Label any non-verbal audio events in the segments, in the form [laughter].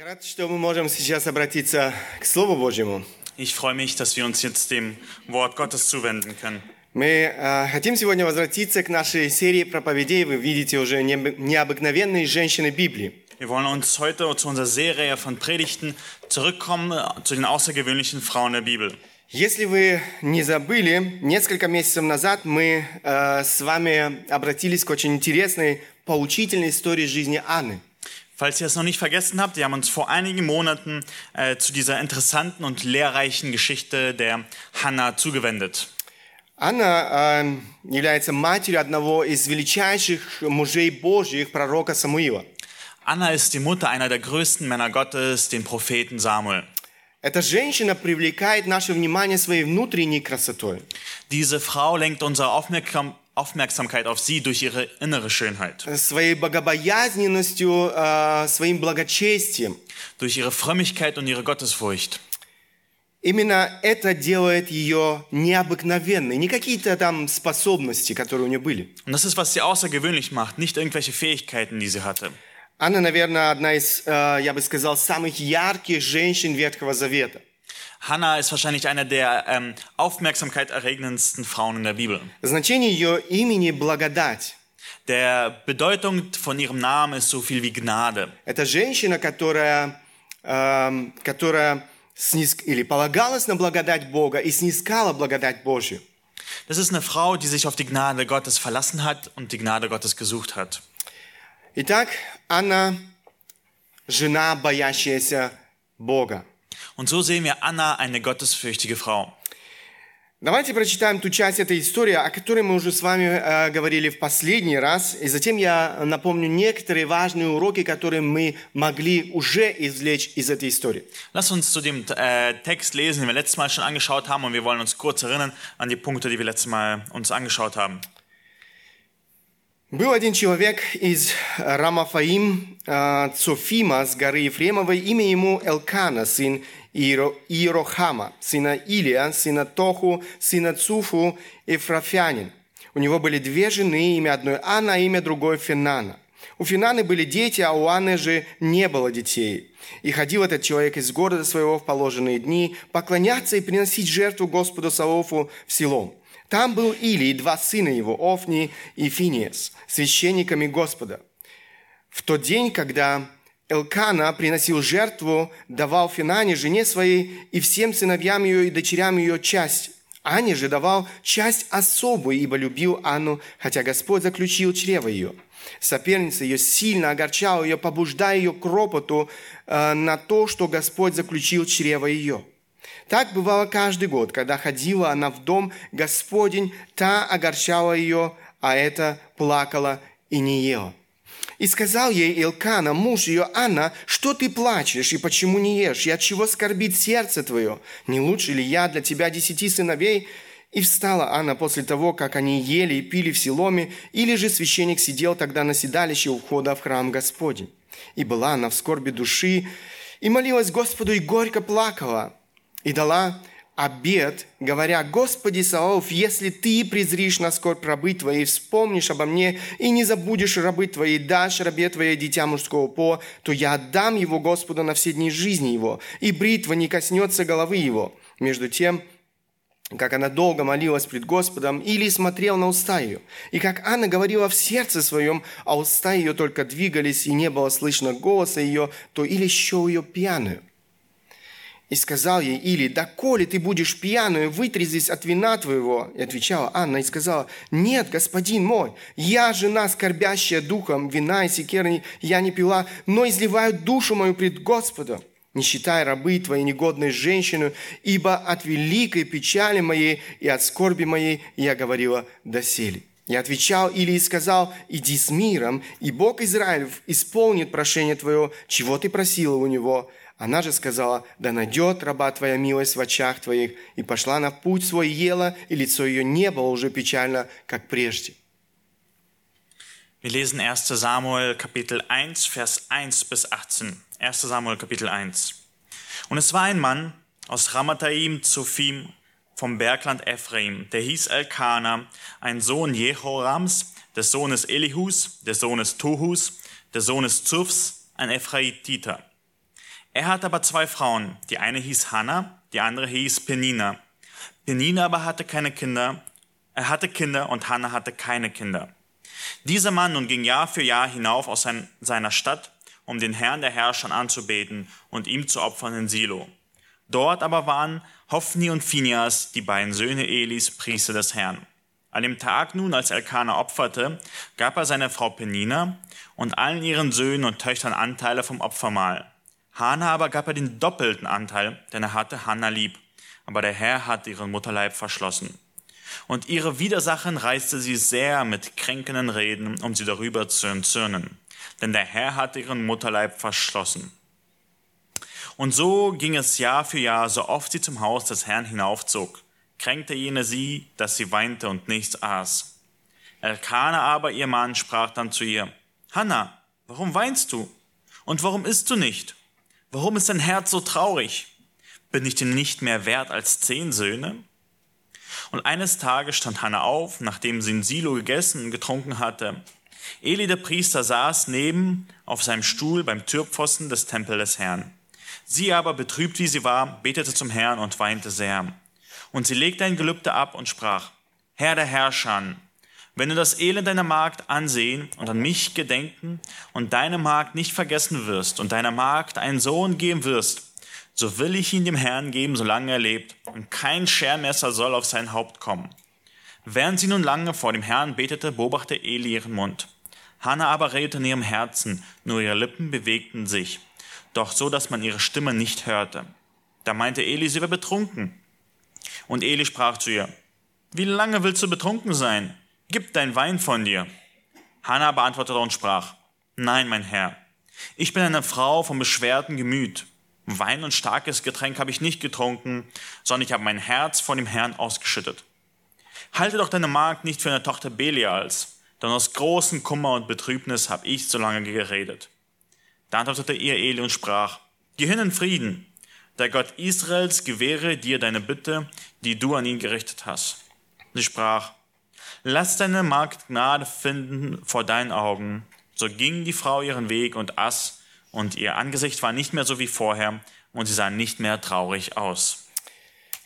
Я рад, что мы можем сейчас обратиться к Слову Божьему. Ich freue mich, dass wir uns jetzt dem Wort Gottes zuwenden können. Мы э, хотим сегодня возвратиться к нашей серии проповедей. Вы видите уже необы- необыкновенные женщины Библии. Wir wollen uns heute zu unserer Serie von Predigten zurückkommen äh, zu den außergewöhnlichen Frauen der Bibel. Если вы не забыли, несколько месяцев назад мы э, с вами обратились к очень интересной, поучительной истории жизни Анны. Falls ihr es noch nicht vergessen habt, wir haben uns vor einigen Monaten äh, zu dieser interessanten und lehrreichen Geschichte der Hannah zugewendet. Анна э, является матерью одного из величайших мужей Божьих, пророка Самуила. Anna ist die Mutter einer der größten Männer Gottes, den Propheten Samuel. Эта женщина привлекает наше внимание своей внутренней красотой. Diese Frau lenkt unsere Aufmerksam Aufmerksamkeit auf sie durch ihre innere Schönheit, своей богобоязненностью, э, своим благочестием. durch ihre Frömmigkeit und ihre Gottesfurcht. Именно это делает ее необыкновенной. Не какие-то там способности, которые у нее были. Und das ist, was sie außergewöhnlich macht, nicht irgendwelche Fähigkeiten, die sie hatte. Анна, наверное, одна из, э, я бы сказал, самых ярких женщин Ветхого Завета. Hannah ist wahrscheinlich eine der ähm, aufmerksamkeiterregendsten Frauen in der Bibel. Значение ее имени – благодать. Der Bedeutung von ihrem Namen ist so viel wie Gnade. Это женщина, которая, эм, которая сниз- или полагалась на благодать Бога и снискала благодать Божью. Das ist eine Frau, die sich auf die Gnade Gottes verlassen hat und die Gnade Gottes gesucht hat. Итак, Анна – жена, боящаяся Бога. Und so sehen wir Anna, eine gottesfürchtige Frau. Давайте прочитаем ту часть этой истории, о которой мы уже с вами э, говорили в последний раз. И затем я напомню некоторые важные уроки, которые мы могли уже извлечь из этой истории. Lass uns zu dem äh, Text lesen, den wir letztes Mal schon angeschaut haben und wir wollen uns kurz erinnern an die Punkte, die wir letztes Mal uns angeschaut haben. Был один человек из Рамафаим, э, Цофима с горы Ефремовой, имя ему Элкана, сын Иеро- Иерохама, сына Илия, сына Тоху, сына Цуфу, Ефрафянин. У него были две жены, имя одной Анна, а имя другой Финана. У Финаны были дети, а у Анны же не было детей. И ходил этот человек из города своего в положенные дни поклоняться и приносить жертву Господу Саофу в селом. Там был Илий, два сына его, Офни и Финиес, священниками Господа. В тот день, когда Элкана приносил жертву, давал Финане, жене своей, и всем сыновьям ее и дочерям ее часть. Ане же давал часть особую, ибо любил Анну, хотя Господь заключил чрево ее. Соперница ее сильно огорчала ее, побуждая ее к ропоту э, на то, что Господь заключил чрево ее. Так бывало каждый год, когда ходила она в дом Господень, та огорчала ее, а это плакала и не ела. И сказал ей Илкана, муж ее, Анна, что ты плачешь и почему не ешь, и от чего скорбит сердце твое? Не лучше ли я для тебя десяти сыновей? И встала Анна после того, как они ели и пили в Силоме, или же священник сидел тогда на седалище у входа в храм Господень. И была она в скорби души, и молилась Господу, и горько плакала, и дала обед, говоря, «Господи Саоф, если Ты презришь на скорбь рабы Твоей, вспомнишь обо мне и не забудешь рабы Твоей, дашь рабе Твоей дитя мужского по, то я отдам его Господу на все дни жизни его, и бритва не коснется головы его». Между тем, как она долго молилась пред Господом, или смотрел на уста ее. И как Анна говорила в сердце своем, а уста ее только двигались, и не было слышно голоса ее, то или счел ее пьяную. И сказал ей Или, да коли ты будешь пьяную, вытрезвись от вина твоего. И отвечала Анна и сказала, нет, господин мой, я жена, скорбящая духом, вина и секерни я не пила, но изливаю душу мою пред Господом. Не считай рабы твоей негодной женщину, ибо от великой печали моей и от скорби моей я говорила доселе. Я отвечал или сказал, иди с миром, и Бог Израилев исполнит прошение твое, чего ты просила у него. Она же сказала, да найдет раба твоя милость в очах твоих. И пошла на путь свой, ела, и лицо ее не было уже печально, как прежде. Wir lesen 1 Samuel Kapitel 1, Vers 1 bis 18. 1 Samuel Kapitel 1. Und es war ein Mann aus Ramathaim Zophim vom Bergland Ephraim, der hieß Elkanah, ein Sohn Jehorams, des Sohnes Elihus, des Sohnes Tohus, des Sohnes Zufs, ein Ephraititer. Er hatte aber zwei Frauen. Die eine hieß Hannah, die andere hieß Penina. Penina aber hatte keine Kinder. Er hatte Kinder und Hannah hatte keine Kinder. Dieser Mann nun ging Jahr für Jahr hinauf aus sein, seiner Stadt, um den Herrn der Herrscher anzubeten und ihm zu opfern in Silo. Dort aber waren Hophni und Phinehas, die beiden Söhne Elis, Priester des Herrn. An dem Tag nun, als Elkanah opferte, gab er seiner Frau Penina und allen ihren Söhnen und Töchtern Anteile vom Opfermahl. Hannah aber gab er den doppelten Anteil, denn er hatte Hannah lieb. Aber der Herr hatte ihren Mutterleib verschlossen. Und ihre Widersachen reizte sie sehr mit kränkenden Reden, um sie darüber zu entzürnen. Denn der Herr hatte ihren Mutterleib verschlossen. Und so ging es Jahr für Jahr, so oft sie zum Haus des Herrn hinaufzog kränkte jene sie, dass sie weinte und nichts aß. Elkana aber, ihr Mann, sprach dann zu ihr, Hanna, warum weinst du? Und warum isst du nicht? Warum ist dein Herz so traurig? Bin ich denn nicht mehr wert als zehn Söhne? Und eines Tages stand Hanna auf, nachdem sie in Silo gegessen und getrunken hatte. Eli der Priester saß neben auf seinem Stuhl beim Türpfosten des Tempels des Herrn. Sie aber, betrübt wie sie war, betete zum Herrn und weinte sehr. Und sie legte ein Gelübde ab und sprach, Herr der Herrscher, wenn du das Elend deiner Magd ansehen und an mich gedenken und deine Magd nicht vergessen wirst und deiner Magd einen Sohn geben wirst, so will ich ihn dem Herrn geben, solange er lebt, und kein Schermesser soll auf sein Haupt kommen. Während sie nun lange vor dem Herrn betete, beobachtete Eli ihren Mund. Hannah aber redete in ihrem Herzen, nur ihre Lippen bewegten sich, doch so, dass man ihre Stimme nicht hörte. Da meinte Eli, sie wäre betrunken. Und Eli sprach zu ihr, wie lange willst du betrunken sein? Gib dein Wein von dir. Hannah beantwortete und sprach, nein, mein Herr, ich bin eine Frau vom beschwerten Gemüt. Wein und starkes Getränk habe ich nicht getrunken, sondern ich habe mein Herz von dem Herrn ausgeschüttet. Halte doch deine Magd nicht für eine Tochter Belials, denn aus großem Kummer und Betrübnis habe ich so lange geredet. Da antwortete ihr Eli und sprach, Geh hin in Frieden, der Gott Israels gewähre dir deine Bitte, die du an ihn gerichtet hast. Sie sprach, lass deine Magd Gnade finden vor deinen Augen. So ging die Frau ihren Weg und aß, und ihr Angesicht war nicht mehr so wie vorher, und sie sah nicht mehr traurig aus.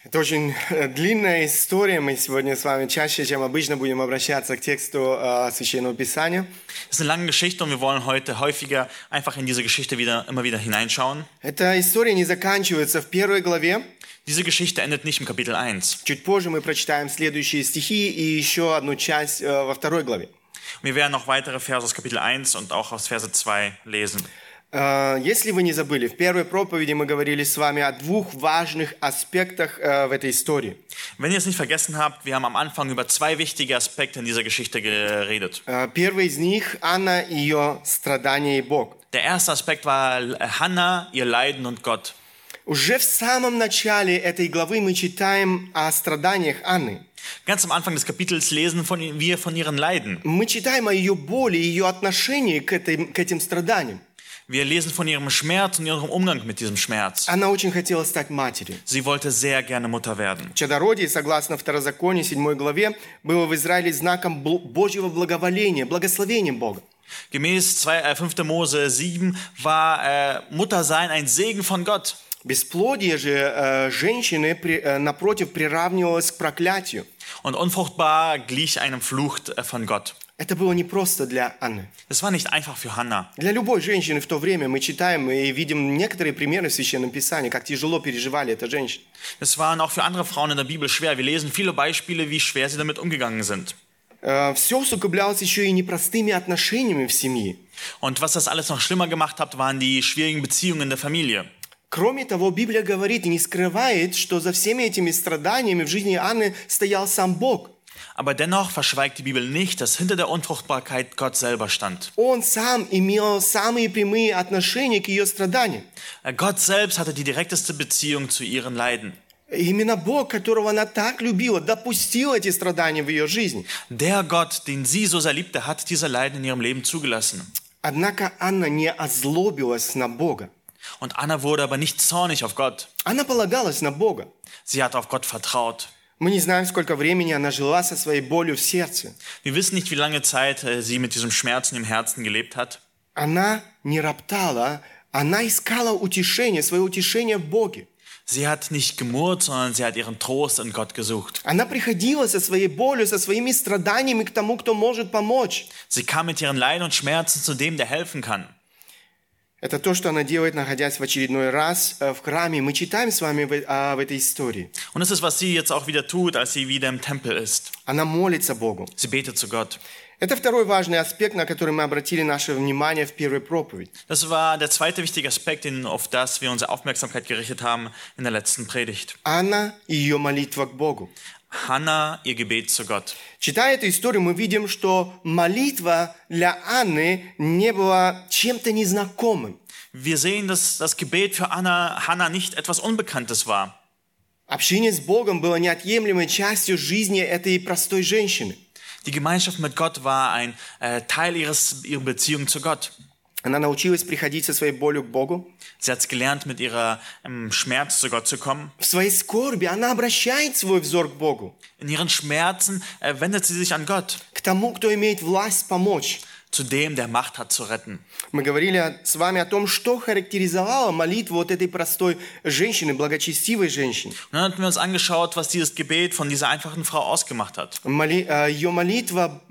Это очень э, длинная история. Мы сегодня с вами чаще, чем обычно, будем обращаться к тексту э, Священного Писания. Es ist eine lange Geschichte und wir wollen heute häufiger einfach in diese Geschichte wieder, immer wieder hineinschauen. Эта история не заканчивается в первой главе. Diese Geschichte endet nicht im Kapitel 1. Чуть позже мы прочитаем следующие стихи и еще одну часть э, во второй главе. Wir werden noch weitere Verse aus Kapitel 1 und auch aus Verse 2 lesen. Э, Если вы не забыли, в первой проповеди мы говорили с вами о двух важных аспектах э, в этой истории. Wenn ihr es nicht vergessen habt, wir haben am Anfang über zwei wichtige Aspekte in dieser Geschichte geredet. Э, Первый из них – Анна и ее страдания и Бог. Der erste Aspekt war Hannah, ihr Leiden und Gott. Уже в самом начале этой главы мы читаем о страданиях Анны. Ganz am Anfang des Kapitels lesen von, wir von ihren Leiden. Мы читаем о ее боли, ее отношении к, этой, к этим страданиям. Wir lesen von ihrem Schmerz und ihrem Umgang mit diesem Schmerz. Она очень хотела стать матерью. Sie wollte sehr gerne Mutter werden. Чадородие, согласно Второзаконию, 7 главе, было в Израиле знаком бл- Божьего благоволения, благословением Бога. Gemäß 2, äh, 5. Mose 7 war äh, Muttersein ein Segen von Gott. Бесплодие же э, женщины, при- э, напротив, приравнивалось к проклятию. Und unfruchtbar glich einem Fluch äh, von Gott. Это было не просто для Анны. Das war nicht einfach für Hannah. Для любой женщины в то время мы читаем и видим некоторые примеры в Священном Писании, как тяжело переживали эта женщина. Das waren auch für andere Frauen in der Bibel schwer. Wir lesen viele Beispiele, wie schwer sie damit umgegangen sind. Все усугублялось еще и непростыми отношениями в семье. Und was das alles noch schlimmer gemacht hat, waren die schwierigen Beziehungen der Familie. Кроме того, Библия говорит и не скрывает, что за всеми этими страданиями в жизни Анны стоял сам Бог. Aber dennoch verschweigt die Bibel nicht, dass hinter der Unfruchtbarkeit Gott selber stand. Он сам имел самые прямые отношения к ее страданиям. Äh, Gott selbst hatte die direkteste Beziehung zu ihren Leiden. И Именно Бог, которого она так любила, допустил эти страдания в ее жизни. Der Gott, den sie so sehr liebte, hat diese Leiden in ihrem Leben zugelassen. Однако Анна не озлобилась на Бога. Und Anna wurde aber nicht zornig auf Gott. Она полагалась на Бога. Sie hat auf Gott vertraut. Мы не знаем, сколько времени она жила со своей болью в сердце. Wir wissen nicht, wie lange Zeit äh, sie mit diesem Schmerzen im Herzen gelebt hat. Она не роптала она искала утешение, свое утешение в Боге. Sie hat nicht gemurrt, sondern sie hat ihren Trost in Gott gesucht. Она приходила со своей болью, со своими страданиями к тому, кто может помочь. Sie kam mit ihren Leiden und Schmerzen zu dem, der helfen kann. Это то, что она делает, находясь в очередной раз э, в храме. Мы читаем с вами в, а, в этой истории. Und es ist, was sie jetzt auch wieder tut, als sie wieder im Tempel ist. Она молится Богу. Sie betet zu Gott. Это второй важный аспект, на который мы обратили наше внимание в первой проповедь. Das war der zweite wichtige Aspekt, in- auf das wir unsere Aufmerksamkeit gerichtet haben in der letzten Predigt. Анна и ее молитва к Богу. Hannah, ihr Gebet zu Gott. Читая эту историю, мы видим, что молитва для Анны не была чем-то незнакомым. Wir sehen, dass das Gebet für Anna, Hannah nicht etwas Unbekanntes war. Общение с Богом было неотъемлемой частью жизни этой простой женщины. Die Gemeinschaft mit Gott war ein äh, Teil ihres, ihrer Beziehung zu Gott. Она научилась приходить со своей болью к Богу. Sie hat gelernt, mit ihrer ähm, Schmerz zu Gott zu kommen. В своей скорби она обращает свой взор к Богу, In ihren Schmerzen äh, wendet sie sich an Gott, к тому, кто имеет власть помочь. zu dem, der Macht hat zu retten. Мы говорили с вами о том, что характеризовало молитву вот этой простой женщины, благочестивой женщины. Und dann hatten wir uns angeschaut, was dieses Gebet von dieser einfachen Frau ausgemacht hat. Моли- э, Ее молитва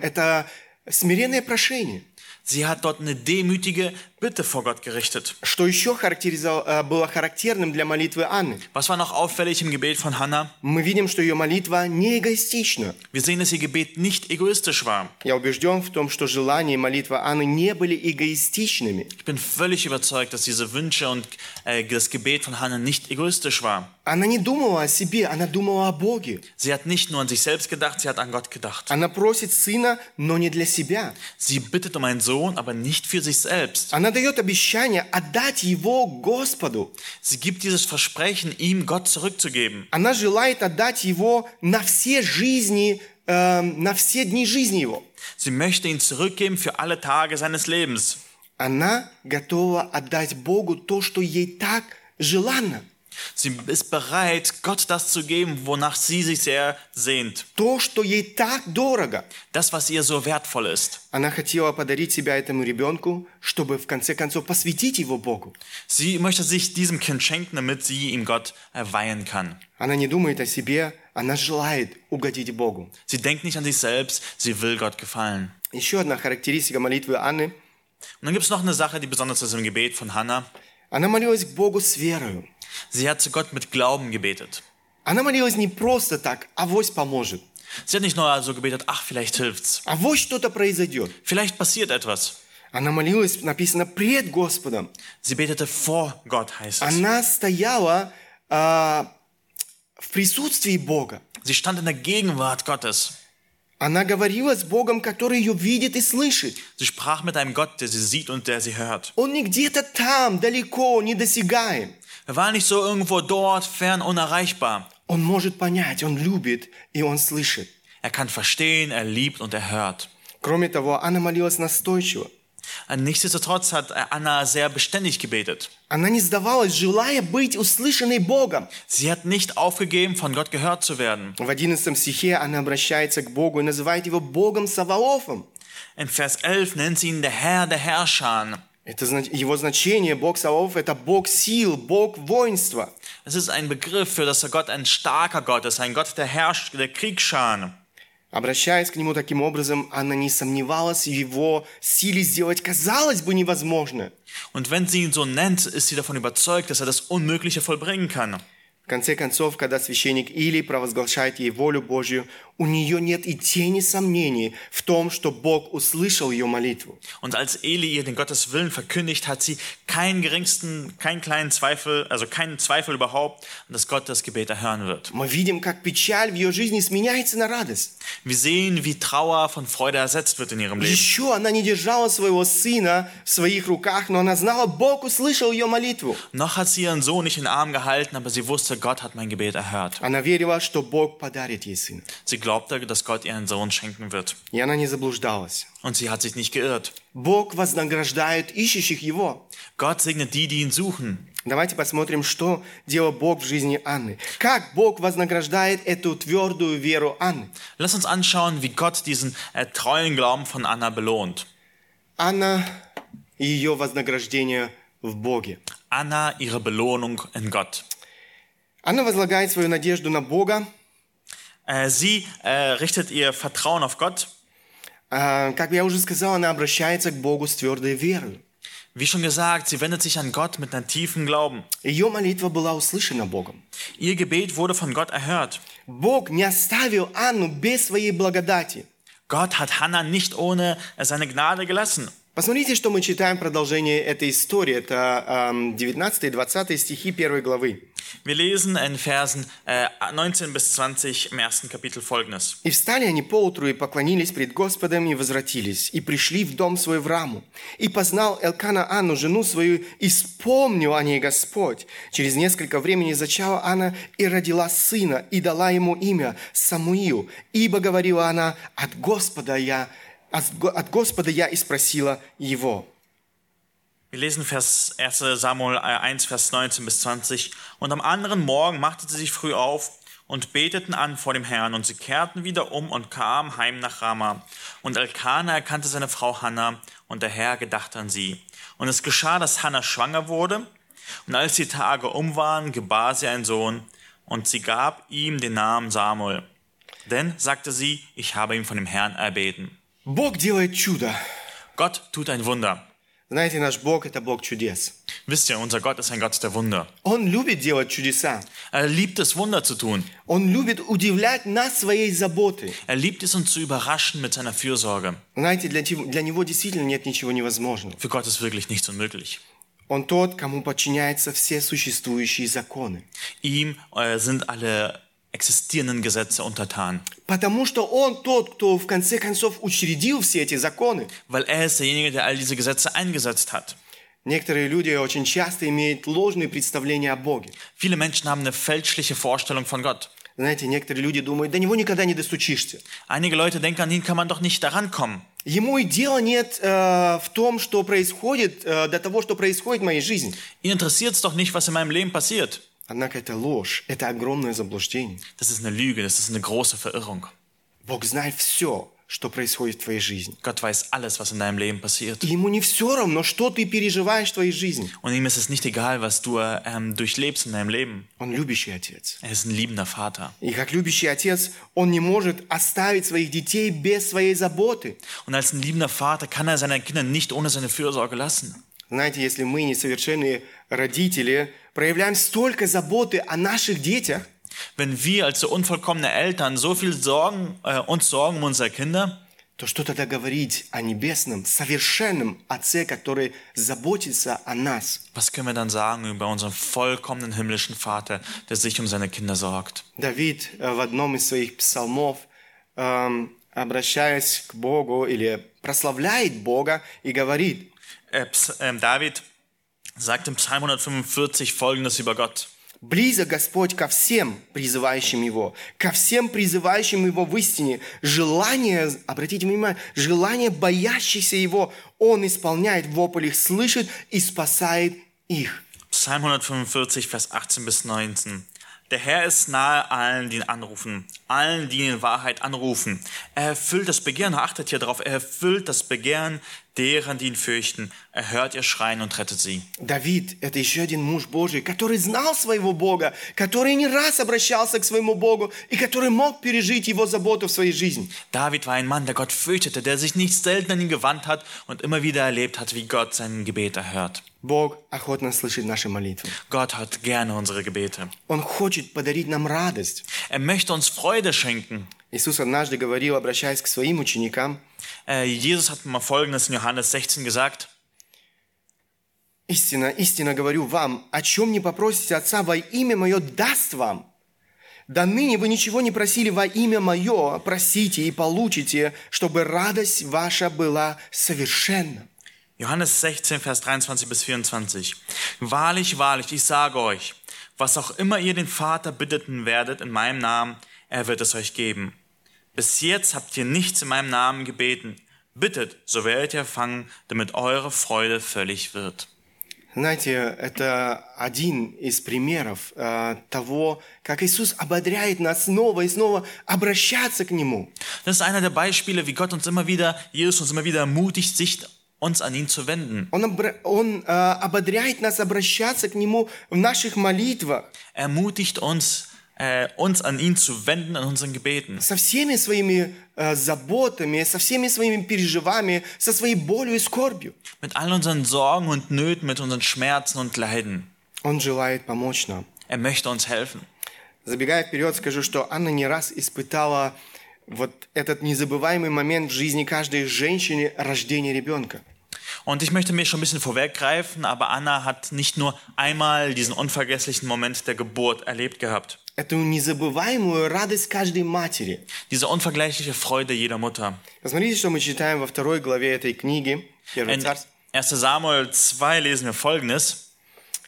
это смиренное прошение. Sie hat dort eine demütige Bitte vor Gott gerichtet. Что еще характеризовало- э, было характерным для молитвы Анны? Was war noch auffällig im Gebet von Hannah? Мы видим, что ее молитва не эгоистична. Wir sehen, dass ihr Gebet nicht egoistisch war. Я убежден в том, что желания и молитва Анны не были эгоистичными. Ich bin völlig überzeugt, dass diese Wünsche und äh, das Gebet von Hannah nicht egoistisch war. Она не думала о себе, она думала о Боге. Sie hat nicht nur an sich selbst gedacht, sie hat an Gott gedacht. Она просит сына, но не для себя. Sie bittet um einen Sohn, aber nicht für sich selbst. Она дает обещание отдать его Господу. Sie gibt dieses Versprechen, ihm Gott zurückzugeben. Она желает отдать его на все жизни, э, на все дни жизни его. Sie möchte ihn zurückgeben für alle Tage seines Lebens. Она готова отдать Богу то, что ей так желанно. Sie ist bereit, Gott das zu geben, wonach sie sich sehr sehnt. То, что ей так дорого. Das, was ihr so wertvoll ist. Она хотела подарить себя этому ребенку, чтобы в конце концов посвятить его Богу. Sie möchte sich diesem Kind schenken, damit sie ihm Gott weihen kann. Она не думает о себе, она желает угодить Богу. Sie denkt nicht an sich selbst, sie will Gott gefallen. Еще одна характеристика молитвы Анны. Und dann gibt es noch eine Sache, die besonders ist im Gebet von Hannah. Она молилась к Богу с верою. Sie hat zu Gott mit Glauben gebetet. Она молилась не просто так, авось поможет. Sie hat nicht nur also gebetet, ach, vielleicht hilft's. Авось что-то произойдет. Vielleicht passiert etwas. Она молилась, написано, пред Господом. Sie betete vor Gott, heißt es. Она стояла а, в присутствии Бога. Sie stand in der Gegenwart Gottes. Она говорила с Богом, который ее видит и слышит. Sie sprach mit einem Gott, der sie sieht und der sie hört. Он не где-то там, далеко, недосягаем. Er war nicht so irgendwo dort, fern, unerreichbar. Он может понять, он любит и он слышит. Er kann verstehen, er liebt und er hört. Кроме того, она молилась настойчиво. Nichtsdestotrotz hat Anna sehr beständig gebetet. Она не сдавалась, желая быть услышанной Богом. Sie hat nicht aufgegeben, von Gott gehört zu werden. В 11 стихе она обращается к Богу и называет его Богом Саваофом. In Vers 11 nennt sie ihn der Herr der Herrscher. Это зна- его значение, Бог Саваоф, это Бог сил, Бог воинства. Es ist ein Begriff für, dass der Gott ein starker Gott ist, ein Gott der Herrscht, der Kriegsscharen. Обращаясь к нему таким образом, она не сомневалась в его силе сделать, казалось бы, невозможное. Und wenn sie ihn so nennt, ist sie davon überzeugt, dass er das Unmögliche vollbringen kann. В конце концов, когда священник Илий провозглашает ей волю Божью, у нее нет и тени сомнений в том, что Бог услышал ее молитву. Und als Eli ihr den Gottes Willen verkündigt, hat sie keinen geringsten, keinen kleinen Zweifel, also keinen Zweifel überhaupt, dass Gott das Gebet erhören wird. Мы видим, как печаль в ее жизни сменяется на радость. Wir sehen, wie Trauer von Freude ersetzt wird in ihrem Leben. Еще она не держала своего сына в своих руках, но она знала, Бог услышал ее молитву. Noch hat sie ihren Sohn nicht in den Arm gehalten, aber sie wusste, Gott hat mein Gebet erhört. Она верила, что Бог подарит ей сына. Sie glaubte, dass Gott ihr einen Sohn schenken wird. И она не заблуждалась. Und sie hat sich nicht geirrt. Бог вознаграждает ищущих Его. Gott segnet die, die ihn suchen. Давайте посмотрим, что делал Бог в жизни Анны. Как Бог вознаграждает эту твердую веру Анны. Lass uns anschauen, wie Gott diesen äh, treuen Glauben von Anna belohnt. Анна и ее вознаграждение в Боге. Anna ihre Belohnung in Gott. Она возлагает свою надежду на Бога. Äh, sie äh, richtet ihr Vertrauen auf Gott. А, Как я уже сказал, она обращается к Богу с твердой верой. Wie schon gesagt, sie wendet sich an Gott mit einem tiefen Glauben. Ее молитва была услышана Богом. Ihr Gebet wurde von Gott erhört. Бог не оставил Анну без своей благодати. Gott hat Hannah nicht ohne seine Gnade gelassen. Посмотрите, что мы читаем в продолжении этой истории. Это ам, 19 и 20 стихи 1 главы. Wir lesen in Versen äh, 19 bis 20 im ersten Kapitel folgendes. «И встали они поутру, и поклонились пред Господом, и возвратились, и пришли в дом свой в Раму. И познал Элкана Анну, жену свою, и вспомнил о ней Господь. Через несколько времени зачала Анна и родила сына, и дала ему имя Самуил. Ибо, говорила она, от Господа я, от Го- от Господа я и спросила его». Wir lesen Vers 1 Samuel äh, 1, Vers 19 bis 20. Und am anderen Morgen machte sie sich früh auf und beteten an vor dem Herrn. Und sie kehrten wieder um und kamen heim nach Rama. Und Elkanah erkannte seine Frau Hannah, und der Herr gedachte an sie. Und es geschah, dass Hannah schwanger wurde. Und als die Tage um waren, gebar sie einen Sohn. Und sie gab ihm den Namen Samuel. Denn, sagte sie, ich habe ihn von dem Herrn erbeten. Бог делает чудо. Gott tut ein Wunder. Знаете, наш Бог – это Бог чудес. Wisst ihr, unser Gott ist ein Gott der Wunder. Он любит делать чудеса. Er liebt es, Wunder zu tun. Он любит удивлять нас своей заботой. Er liebt es, uns zu überraschen mit seiner Fürsorge. Знаете, для, для Него действительно нет ничего невозможного. Für Gott ist wirklich nichts unmöglich. Он тот, кому подчиняются все существующие законы. Ihm äh, sind alle existierenden Gesetze untertan, Потому что Он тот, кто в конце концов учредил все эти законы. weil er ist derjenige, der all diese Gesetze eingesetzt hat. Некоторые люди очень часто имеют ложные представления о Боге. Viele Menschen haben eine fälschliche Vorstellung von Gott. Знаете, некоторые люди думают, до Него никогда не достучишься. Einige Leute denken, an ihn kann man doch nicht daran kommen. Ему и дела нет э, в том, что происходит, э, до того, что происходит в моей жизни. Ihn interessiert es doch nicht, was in meinem Leben passiert. Однако это ложь, это огромное заблуждение. Das ist eine Lüge, das ist eine große Verirrung. Бог знает все, что происходит в твоей жизни. Gott weiß alles, was in deinem Leben passiert. И ему не все равно, что ты переживаешь в твоей жизни. Und ihm ist es nicht egal, was du ähm, durchlebst in deinem Leben. Он любящий отец. Er ist ein liebender Vater. И как любящий отец, он не может оставить своих детей без своей заботы. Und als ein liebender Vater kann er seine Kinder nicht ohne seine Fürsorge lassen. Знаете, если мы, несовершенные родители, проявляем столько заботы о наших детях, Wenn wir als so unvollkommene Eltern so viel Sorgen, äh, uns sorgen um unsere Kinder, то что тогда говорить о небесном, совершенном Отце, который заботится о нас? was können wir dann sagen über unseren vollkommenen himmlischen Vater, der sich um seine Kinder sorgt? Давид э, в одном из своих псалмов, эм, обращаясь к Богу или прославляет Бога и говорит, ähm, David sagt im Psalm 145 folgendes über Gott. Близок Господь ко всем призывающим Его, ко всем призывающим Его в истине. Желание, обратите внимание, желание боящихся Его Он исполняет, вопль их слышит и спасает их. Psalm 145, Vers 18 bis 19. Der Herr ist nahe allen, die ihn anrufen, allen, die ihn in Wahrheit anrufen. Er erfüllt das Begehren, achtet hier drauf, er erfüllt das Begehren deren, die ihn fürchten. Er hört ihr Schreien und rettet sie. Давид – это еще один муж Божий, который знал своего Бога, который не раз обращался к своему Богу и который мог пережить Его заботу в своей жизни. David war ein Mann, der Gott fürchtete, der sich nicht selten an ihn gewandt hat und immer wieder erlebt hat, wie Gott sein Gebet erhört. Бог охотно слышит наши молитвы. Gott hört gerne unsere Gebete. Он хочет подарить нам радость. Er möchte uns Freude schenken. Иисус однажды говорил, обращаясь к своим ученикам, Äh, Jesus hat mal Folgendes in Johannes 16 gesagt. «Истинно, истинно говорю вам, о чем не попросите Отца во имя Мое, даст вам. До ныне вы ничего не просили во имя Мое, просите и получите, чтобы радость ваша была совершенна». Johannes 16, Vers 23 bis 24. Wahrlich, wahrlich, ich sage euch, was auch immer ihr den Vater bitteten werdet in meinem Namen, er wird es euch geben. Bis jetzt habt ihr nichts in meinem Namen gebeten. Bittet, so werdet ihr empfangen, damit eure Freude völlig wird. Знаете, это один из примеров э, того, как Иисус ободряет нас снова и снова обращаться к Нему. Das ist einer der Beispiele, wie Gott uns immer wieder, Jesus uns immer wieder ermutigt, sich uns an ihn zu wenden. Он, обра- он, э, ободряет нас обращаться к Нему в наших молитвах Er ermutigt uns, äh, uns an ihn zu wenden in unseren Gebeten. со всеми своими э, заботами, со всеми своими переживаниями, со своей болью и скорбью. Mit all unseren Sorgen und Nöten, mit unseren Schmerzen und Leiden. Он желает помочь нам. Er möchte uns helfen. Забегая вперед, скажу, что Анна не раз испытала вот этот незабываемый момент в жизни каждой женщины рождения ребенка. Und ich möchte mir schon ein bisschen vorweggreifen, aber Anna hat nicht nur einmal diesen unvergesslichen Moment der Geburt erlebt gehabt. Эту незабываемую радость каждой матери. Diese unvergleichliche Freude jeder Mutter. Посмотрите, что мы читаем во второй главе этой книги, Первый In царств. 1 Samuel 2 lesen wir folgendes.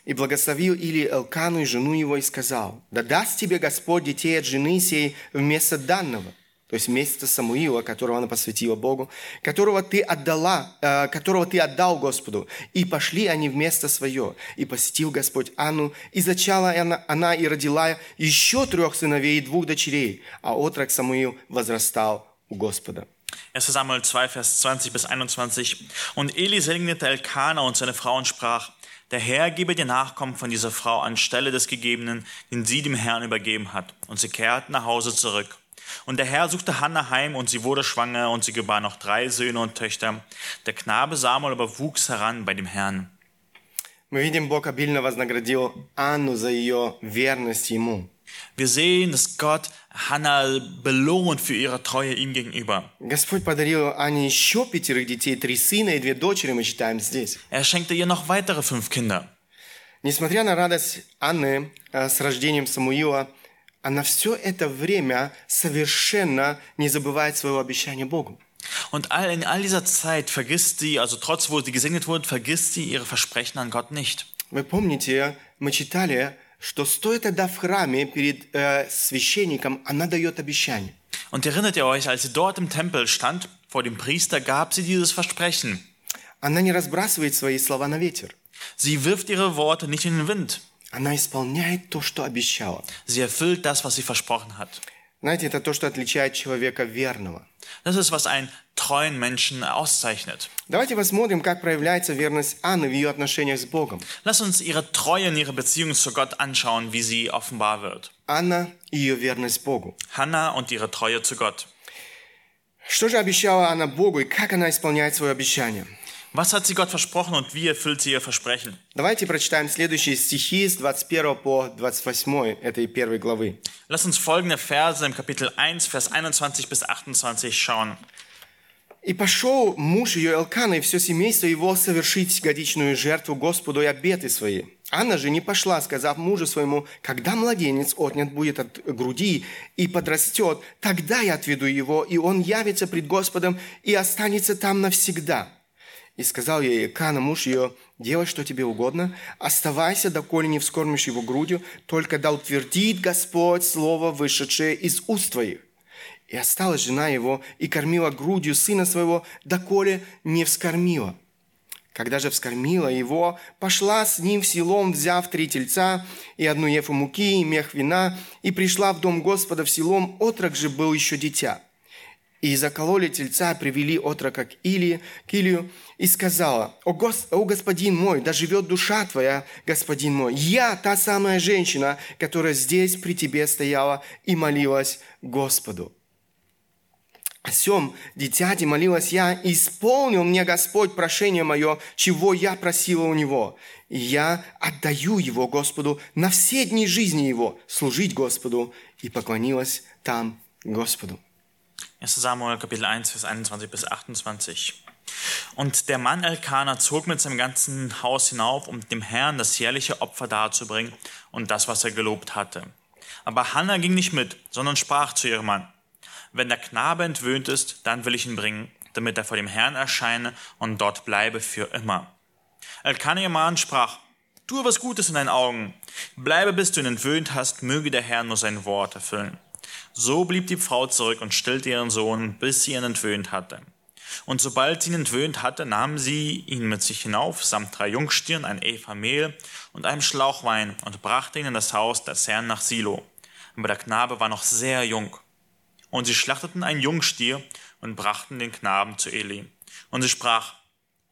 «И благословил Или Элкану и жену его и сказал, да даст тебе Господь детей от жены сей вместо данного». То есть вместо Самуила, которого она посвятила Богу, которого ты отдала, э, которого ты отдал Господу. И пошли они вместо свое. И посетил Господь Анну, и зачала она, она и родила еще трех сыновей и двух дочерей, а отрок Самуил возрастал у Господа. 1 Samuel 2, Vers 20 bis 21. Und Eli segnete Elkanah und seine Frau und sprach, der Herr gebe dir Nachkommen von dieser Frau anstelle des Gegebenen, den sie dem Herrn übergeben hat. Und sie kehrten nach Hause zurück. Und der Herr suchte Hannah heim, und sie wurde schwanger, und sie gebar noch drei Söhne und Töchter. Der Knabe Samuel aber wuchs heran bei dem Herrn. Мы видим, Бог обильно вознаградил Анну за ее верность Ему. Wir sehen, dass Gott Hannah belohnt für ihre Treue ihm gegenüber. Господь подарил Ане еще пятерых детей, три сына и две дочери, мы читаем здесь. Er schenkte ihr noch weitere fünf Kinder. Несмотря на радость Анны э, с рождением Самуила, она все это время совершенно не забывает своего обещания Богу. Und all, in all dieser Zeit vergisst sie, also trotz wo sie gesegnet wurde, vergisst sie ihre Versprechen an Gott nicht. Вы помните, мы читали, что стоит тогда в храме перед э, священником, она дает обещание. Und erinnert ihr euch, als sie dort im Tempel stand, vor dem Priester, gab sie dieses Versprechen. Она не разбрасывает свои слова на ветер. Sie wirft ihre Worte nicht in den Wind. Она исполняет то, что обещала. Sie erfüllt das, was sie versprochen hat. Знаете, это то, что отличает человека верного. Das ist, was einen treuen Menschen auszeichnet. Давайте посмотрим, как проявляется верность Анны в ее отношениях с Богом. Lass uns ihre Treue in ihre Beziehung zu Gott anschauen, wie sie offenbar wird. Анна и ее верность Богу. Hannah und ihre Treue zu Gott. Что же обещала она Богу и как она исполняет свое обещание? Was hat sie Gott versprochen und wie erfüllt sie ihr Versprechen? Давайте прочитаем следующие стихи с 21 по 28 этой первой главы. Lass uns folgende Verse im Kapitel 1, Vers 21 bis 28 schauen. «И пошел муж ее Элкана и все семейство его совершить годичную жертву Господу и обеты свои. Анна же не пошла, сказав мужу своему, когда младенец отнят будет от груди и подрастет, тогда я отведу его, и он явится пред Господом и останется там навсегда». И сказал ей Элкана, муж ее, «Делай, что тебе угодно, оставайся, доколе не вскормишь его грудью, только да утвердит Господь слово, вышедшее из уст твоих». И осталась жена его и кормила грудью сына своего, доколе не вскормила. Когда же вскормила его, пошла с ним в селом, взяв три тельца и одну ефу муки и мех вина, и пришла в дом Господа в селом, отрок же был еще дитя. И закололи тельца, привели отрока к Илии, к Илию, и сказала, «О, Гос- о господин мой, да живет душа твоя, господин мой, я та самая женщина, которая здесь при тебе стояла и молилась Господу». О сем дитяти молилась я, исполнил мне Господь прошение мое, чего я просила у Него. И я отдаю его Господу на все дни жизни его, служить Господу, и поклонилась там Господу. 1 Samuel Kapitel 1, Vers 21 bis 28. Und der Mann Elkanah zog mit seinem ganzen Haus hinauf, um dem Herrn das jährliche Opfer darzubringen und das, was er gelobt hatte. Aber Hannah ging nicht mit, sondern sprach zu ihrem Mann, wenn der Knabe entwöhnt ist, dann will ich ihn bringen, damit er vor dem Herrn erscheine und dort bleibe für immer. Elkanah ihr Mann sprach, tue was Gutes in deinen Augen, bleibe bis du ihn entwöhnt hast, möge der Herr nur sein Wort erfüllen. So blieb die Frau zurück und stillte ihren Sohn, bis sie ihn entwöhnt hatte. Und sobald sie ihn entwöhnt hatte, nahm sie ihn mit sich hinauf, samt drei Jungstieren, ein Eva Mehl und einem Schlauch Wein, und brachte ihn in das Haus des Herrn nach Silo. Aber der Knabe war noch sehr jung. Und sie schlachteten einen Jungstier und brachten den Knaben zu Eli. Und sie sprach,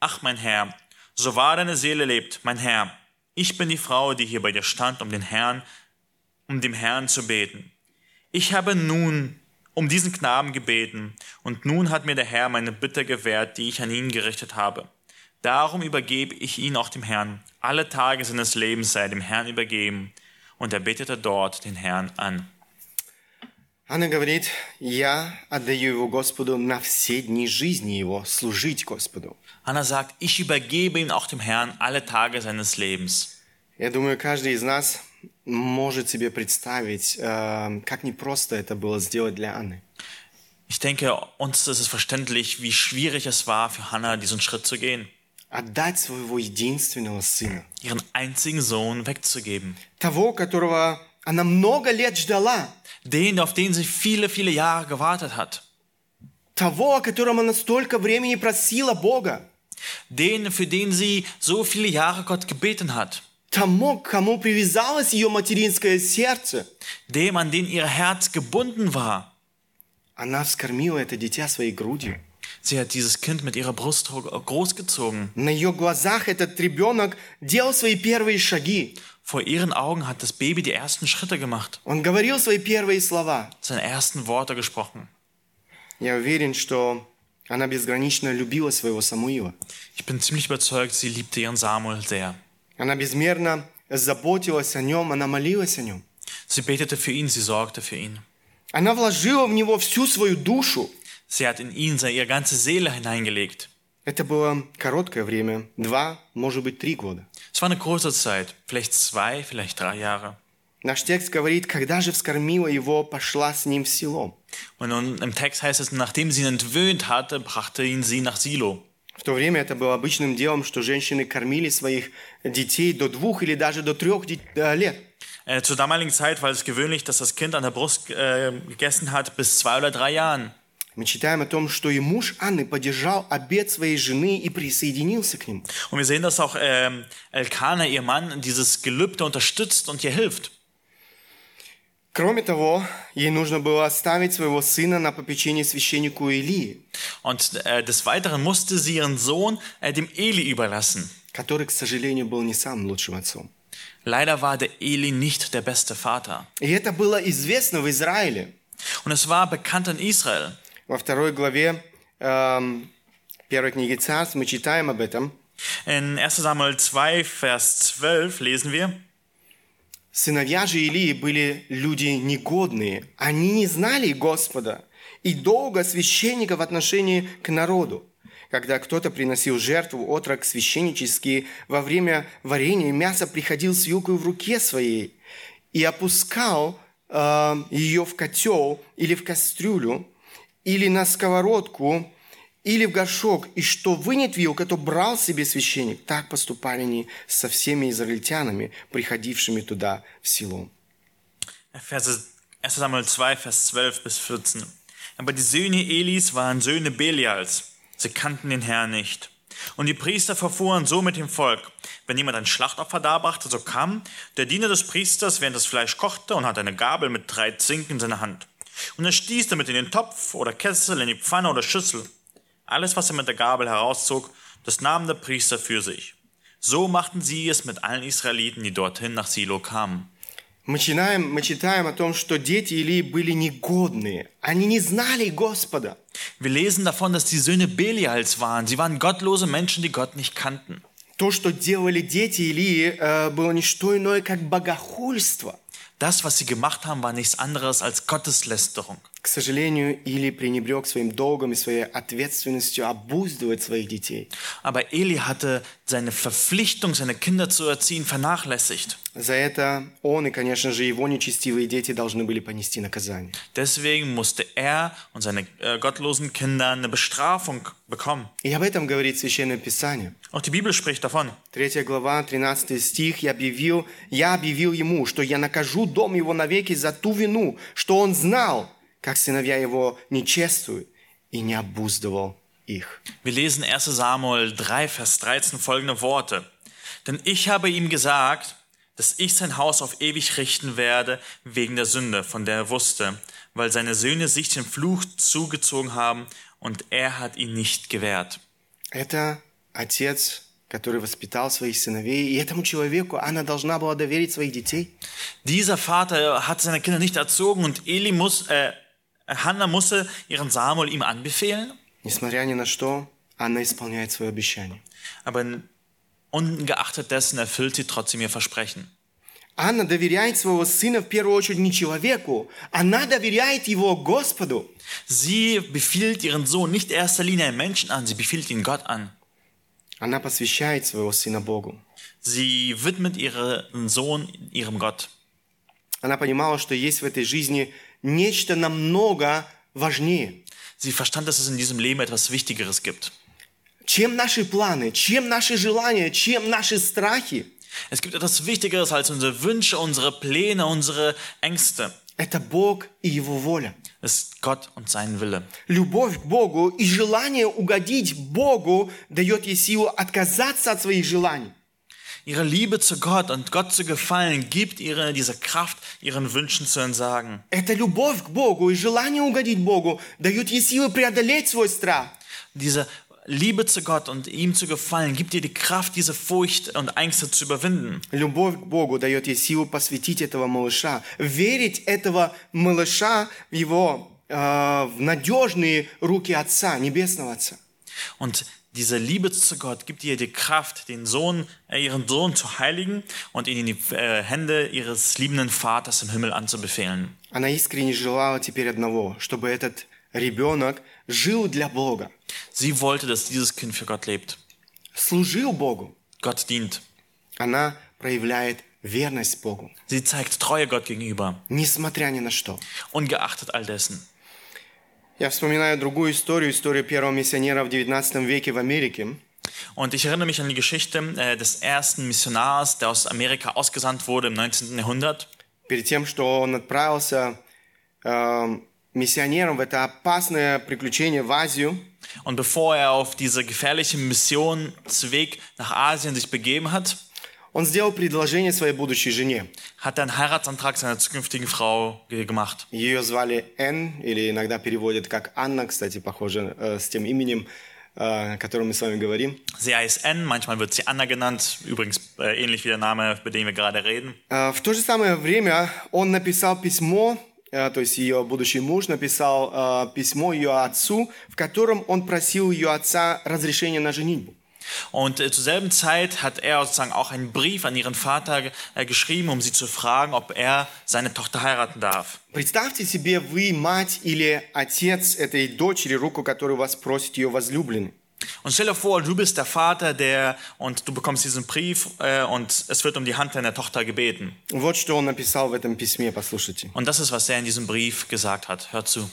Ach, mein Herr, so wahr deine Seele lebt, mein Herr, ich bin die Frau, die hier bei dir stand, um den Herrn, um dem Herrn zu beten. Ich habe nun um diesen Knaben gebeten, und nun hat mir der Herr meine Bitte gewährt, die ich an ihn gerichtet habe. Darum übergebe ich ihn auch dem Herrn. Alle Tage seines Lebens sei dem Herrn übergeben. Und er betete dort den Herrn an. Она говорит, я отдаю его Господу на все дни жизни его, служить Господу. Hannah sagt, ich übergebe ihn auch dem Herrn alle Tage seines Lebens. Я думаю, каждый из нас может себе представить, э, как непросто это было сделать для Анны. Ich denke, uns ist es verständlich, wie schwierig es war für Hannah, diesen Schritt zu gehen, Отдать своего единственного сына. ihren einzigen Sohn wegzugeben. Того, которого она много лет ждала. Den, auf den sie viele, viele Jahre gewartet hat. Того, о котором она столько времени просила Бога. Den, für den sie so viele Jahre Gott gebeten hat. Тому, к кому привязалось ее материнское сердце. Dem, an den ihr Herz gebunden war. Она вскормила это дитя своей грудью. Sie hat dieses Kind mit ihrer Brust großgezogen. На ее глазах этот ребенок делал свои первые шаги. Vor ihren Augen hat das Baby die ersten Schritte gemacht, Он говорил свои первые слова. seine ersten Worte gesprochen. Я уверен, что она безгранично любила своего Самуила. Ich bin ziemlich überzeugt, sie liebte ihren Samuel sehr. Она безмерно заботилась о нем, она молилась о нем. Sie betete für ihn, sie sorgte für ihn. Она вложила в него всю свою душу. Sie hat in ihn ihre ganze Seele hineingelegt. Это было короткое время, два, может быть, три года. Es war eine kurze Zeit, vielleicht zwei, vielleicht drei Jahre. Наш текст говорит, когда же вскормила его, пошла с ним в село. Und im Text heißt es, nachdem sie ihn entwöhnt hatte, brachte ihn sie nach Silo. В то время это было обычным делом, что женщины кормили своих детей до двух или даже до трех ди- э, лет. Äh, zur damaligen Zeit war es gewöhnlich, dass das Kind an der Brust äh, gegessen hat bis zwei oder drei Jahren. Мы читаем о том, что и муж Анны поддержал обед своей жены и присоединился к нему. Und wir sehen, dass auch ähm, Elkanah, ihr Mann, dieses Gelübde unterstützt und ihr hilft. Кроме того, ей нужно было оставить своего сына на попечение священнику Илии, Und äh, des Weiteren musste sie ihren Sohn äh, dem Eli überlassen. который, к сожалению, был не самым лучшим отцом. Leider war der Eli nicht der beste Vater. И это было известно в Израиле. Und es war bekannt in Israel. Во второй главе эм, первой книги Царств мы читаем об этом. In 1 Samuel 2, Vers 12 lesen wir, Сыновья же Илии были люди негодные. Они не знали Господа и долго священника в отношении к народу. Когда кто-то приносил жертву, отрок священнический, во время варенья мясо приходил с вилкой в руке своей и опускал э, ее в котел или в кастрюлю, или на сковородку, или в горшок, и что вынет вилка, то брал себе священник. Так поступали они со всеми израильтянами, приходившими туда в село. Verse 1 Samuel 2, Vers 12 bis 14. Aber die Söhne Elis waren Söhne Belials. Sie kannten den Herrn nicht. Und die Priester verfuhren so mit dem Volk. Wenn jemand ein Schlachtopfer darbrachte, so kam der Diener des Priesters, während das Fleisch kochte, und hatte eine Gabel mit drei Zinken in seiner Hand. Und er stieß damit in den Topf oder Kessel, in die Pfanne oder Schüssel. Alles, was er mit der Gabel herauszog, das nahm der Priester für sich. So machten sie es mit allen Israeliten, die dorthin nach Silo kamen. Мы читаем, мы читаем о том, что дети Илии были негодные. Они не знали Господа. Wir lesen davon, dass die Söhne Belials waren. Sie waren gottlose Menschen, die Gott nicht kannten. То, что делали дети Илии, э, было не что иное, как богохульство. Das, was sie gemacht haben, war nichts anderes als Gotteslästerung. К сожалению, Или пренебрег своим долгом и своей ответственностью обуздывать своих детей. Aber Eli hatte seine Verpflichtung, seine Kinder zu erziehen, vernachlässigt. За это он и, конечно же, его нечестивые дети должны были понести наказание. Deswegen musste er und seine äh, gottlosen Kinder eine Bestrafung bekommen. И об этом говорит Священное Писание. Auch die Bibel spricht davon. 3 глава, 13 стих. «Я объявил, я объявил ему, что я накажу дом его навеки за ту вину, что он знал, как сыновья его не чествуют, и не обуздывал их». Wir lesen 1 Samuel 3, Vers 13 folgende Worte. Denn ich habe ihm gesagt, dass ich sein Haus auf ewig richten werde wegen der Sünde, von der er wusste, weil seine Söhne sich den Fluch zugezogen haben und er hat ihn nicht gewährt. Это отец, который воспитал своих сыновей, и этому человеку она должна была доверить своих детей. Dieser Vater hat seine Kinder nicht erzogen und Eli muss, äh, Hannah musste ihren Samuel ihm anbefehlen. Несмотря ни на что, она исполняет свое обещание. Aber ungeachtet dessen erfüllt sie trotzdem ihr Versprechen. Анна доверяет своего сына в первую очередь не человеку, она доверяет его Господу. Sie befiehlt ihren Sohn nicht in erster Linie einem Menschen an, sie befiehlt ihn Gott an. Она посвящает своего сына Богу. Sie widmet ihren Sohn ihrem Gott. Она понимала, что есть в этой жизни нечто намного важнее. Sie verstand, dass es in diesem Leben etwas Wichtigeres gibt. Чем наши планы, чем наши желания, чем наши страхи. Es gibt etwas Wichtigeres als unsere Wünsche, unsere Pläne, unsere Ängste. Это Бог и Его воля. Ist Gott und sein Wille. Любовь к Богу и желание угодить Богу дает ей силу отказаться от своих желаний. Ihre Liebe zu Gott und Gott zu gefallen gibt ihr diese Kraft, ihren Wünschen zu entsagen. Эта любовь к Богу и желание угодить Богу дают ей силы преодолеть свой страх. Diese Liebe zu Gott und ihm zu gefallen gibt dir die Kraft, diese Furcht und Ängste zu überwinden. Любовь к Богу дает ей силу посвятить этого малыша, верить этого малыша в его э, в надежные руки Отца, Небесного Отца. Und diese Liebe zu Gott gibt ihr die Kraft, den Sohn, äh, ihren Sohn zu heiligen und ihn in die äh, Hände ihres liebenden Vaters im Himmel anzubefehlen. Она искренне желала теперь одного, чтобы этот ребенок жил для Бога, Sie wollte, dass dieses Kind für Gott lebt, служил Богу. Gott dient. Она проявляет верность Богу, Sie zeigt Treue Gott gegenüber, несмотря ни на что. ungeachtet all dessen. Я вспоминаю другую историю, историю первого миссионера в 19 веке в Америке. Und ich erinnere mich an die Geschichte äh, des ersten Missionars, der aus Amerika ausgesandt wurde im 19. Jahrhundert. Перед тем, что он отправился э, миссионером в это опасное приключение в Азию, Und bevor er auf diese gefährliche Missionsweg nach Asien sich begeben hat, он сделал предложение своей будущей жене. hat einen Heiratsantrag seiner zukünftigen Frau ge- gemacht. Ее звали Энн, или иногда переводят как Анна, кстати, похоже э, с тем именем, э, о котором мы с вами говорим. Sie heißt N, manchmal wird sie Anna genannt, übrigens äh, ähnlich wie der Name, über den wir gerade reden. Э, В то же самое время он написал письмо, э, то есть ее будущий муж написал письмо ее отцу, в котором он просил ее отца разрешения на женитьбу. Und äh, zur selben Zeit hat er sozusagen auch einen Brief an ihren Vater äh, geschrieben, um sie zu fragen, ob er seine Tochter heiraten darf. Представьте себе, вы мать или отец этой дочери, руку которой вас просит ее возлюбленный. Und stell dir vor, du bist der Vater, der und du bekommst diesen Brief äh, und es wird um die Hand deiner Tochter gebeten. Вот что он написал в этом письме, послушайте. Und das ist, was er in diesem Brief gesagt hat. Hört zu.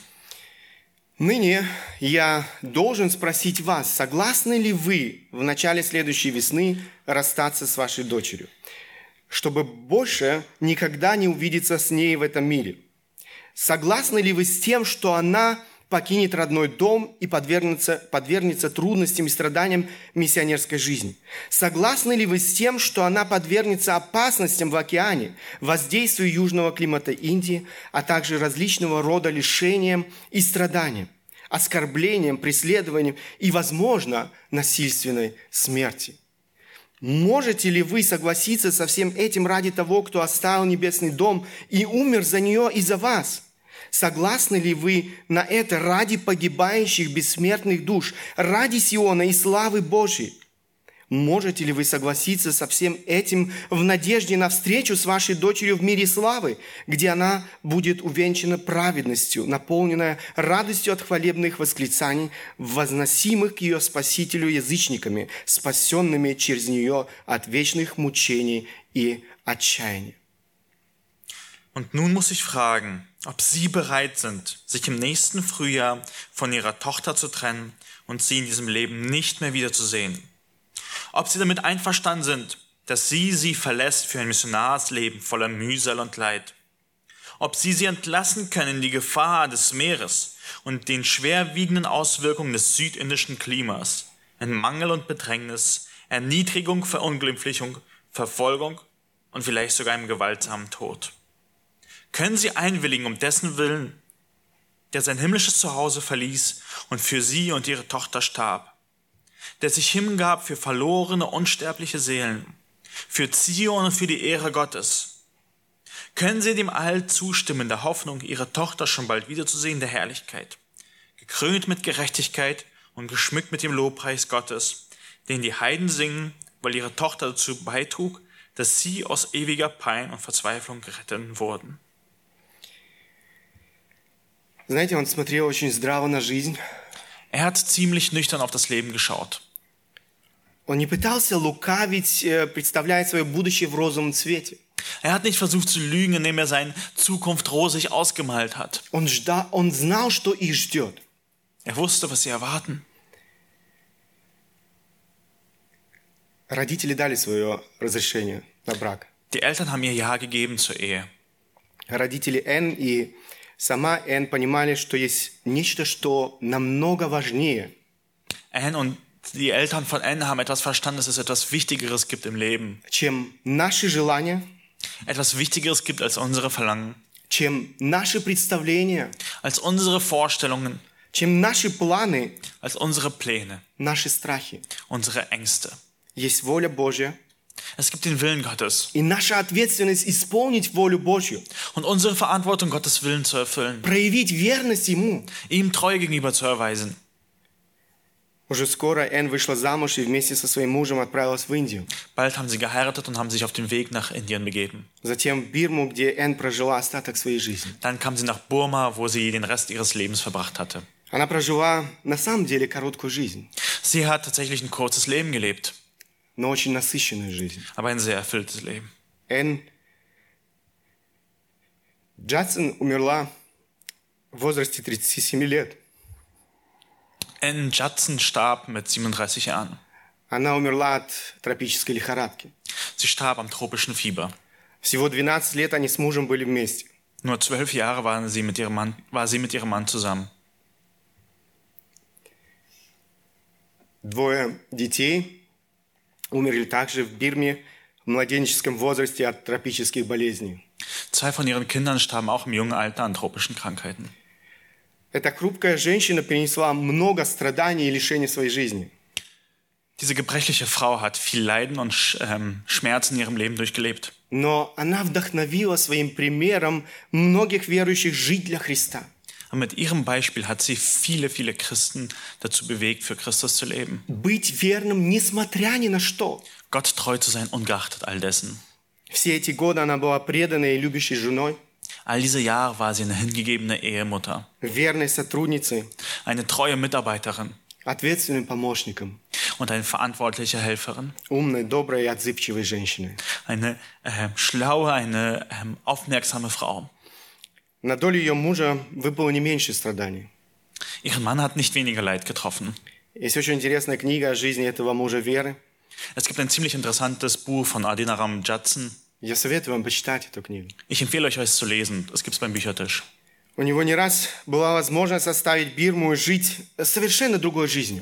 Ныне я должен спросить вас, согласны ли вы в начале следующей весны расстаться с вашей дочерью, чтобы больше никогда не увидеться с ней в этом мире? Согласны ли вы с тем, что она покинет родной дом и подвергнется, подвергнется трудностям и страданиям миссионерской жизни? Согласны ли вы с тем, что она подвергнется опасностям в океане, воздействию южного климата Индии, а также различного рода лишениям и страданиям, оскорблениям, преследованиям и, возможно, насильственной смерти? Можете ли вы согласиться со всем этим ради того, кто оставил небесный дом и умер за нее и за вас? Согласны ли вы на это ради погибающих бессмертных душ, ради Сиона и славы Божьей? Можете ли вы согласиться со всем этим в надежде на встречу с вашей дочерью в мире славы, где она будет увенчана праведностью, наполненная радостью от хвалебных восклицаний, возносимых к ее Спасителю язычниками, спасенными через нее от вечных мучений и отчаяния? Und nun muss ich fragen, ob Sie bereit sind, sich im nächsten Frühjahr von Ihrer Tochter zu trennen und sie in diesem Leben nicht mehr wiederzusehen. Ob Sie damit einverstanden sind, dass sie sie verlässt für ein Missionarsleben voller Mühsal und Leid. Ob Sie sie entlassen können in die Gefahr des Meeres und den schwerwiegenden Auswirkungen des südindischen Klimas, in Mangel und Bedrängnis, Erniedrigung, Verunglimpflichung, Verfolgung und vielleicht sogar einem gewaltsamen Tod. Können Sie einwilligen um dessen Willen, der sein himmlisches Zuhause verließ und für Sie und Ihre Tochter starb? der sich hingab für verlorene, unsterbliche Seelen, für Zion und für die Ehre Gottes. Können Sie dem All zustimmen, der Hoffnung, Ihre Tochter schon bald wiederzusehen, der Herrlichkeit, gekrönt mit Gerechtigkeit und geschmückt mit dem Lobpreis Gottes, den die Heiden singen, weil ihre Tochter dazu beitrug, dass sie aus ewiger Pein und Verzweiflung gerettet wurden. Знаете, он смотрел очень здраво на жизнь. Er hat ziemlich nüchtern auf das Leben geschaut. Он не пытался лукавить, э, представляя свое будущее в розовом цвете. Er hat nicht versucht zu lügen, indem er seine Zukunft rosig ausgemalt hat. Он, жда, он знал, что их ждет. Er wusste, was sie erwarten. Родители дали свое разрешение на брак. Die Eltern haben ihr Ja gegeben zur Ehe. Родители Энн и сама Энн понимали, что есть нечто, что намного важнее, Anne und die Eltern von Anne haben etwas verstanden, dass es etwas Wichtigeres gibt im Leben. чем наши желания, Etwas Wichtigeres gibt als unsere Verlangen, чем наши представления, als unsere Vorstellungen, чем наши планы, als unsere Pläne, наши страхи. unsere Ängste. Есть воля Божья, Es gibt den Willen Gottes и наша ответственность исполнить волю Божью, und unsere Verantwortung, Gottes Willen zu erfüllen, проявить верность Ему. ihm Treue gegenüber zu erweisen. Уже скоро Энн вышла замуж и вместе со своим мужем отправилась в Индию. Bald haben sie geheiratet und haben sich auf den Weg nach Indien begeben. Затем в Бирму, где Энн прожила остаток своей жизни. Dann kam sie nach Burma, wo sie den Rest ihres Lebens verbracht hatte. Она прожила на самом деле короткую жизнь, Sie hat tatsächlich ein kurzes Leben gelebt, но очень насыщенную жизнь. aber ein sehr erfülltes Leben. Энн Джадсон умерла в возрасте 37 лет. Anne Judson starb mit 37 Jahren. Она умерла от тропической лихорадки. Sie starb am tropischen Fieber. Всего 12 лет они с мужем были вместе. Nur zwölf Jahre waren sie mit ihrem Mann, war sie mit ihrem Mann zusammen. Двое детей Умерли также в Бирме в младенческом возрасте от тропических болезней. Zwei von ihren Kindern starben auch im jungen Alter an tropischen Krankheiten. Эта хрупкая женщина перенесла много страданий и лишений своей жизни. Diese gebrechliche Frau hat viel Leiden und ähm, Schmerz in ihrem Leben durchgelebt. Но она вдохновила своим примером многих верующих жить для Христа. Und mit ihrem Beispiel hat sie viele, viele Christen dazu bewegt, für Christus zu leben. Быть верным, несмотря ни на что. Gott treu zu sein, ungeachtet all dessen. Все эти годы она была преданной и любящей женой, All diese Jahre war sie eine hingegebene Ehemutter, верной сотрудницей, eine treue Mitarbeiterin ответственным помощником, und eine verantwortliche Helferin. умной, доброй и отзывчивой женщиной. Eine äh, schlaue, eine ähm, aufmerksame Frau. На долю ее мужа выпало не меньше страданий. Ihren Mann hat nicht weniger Leid getroffen. Есть очень интересная книга о жизни этого мужа Веры. Es gibt ein ziemlich interessantes Buch von Adinaram Judson. Я советую вам почитать эту книгу. Ich empfehle euch, es zu lesen. Es gibt es beim Büchertisch. У него не раз была возможность оставить Бирму и жить совершенно другой жизнью.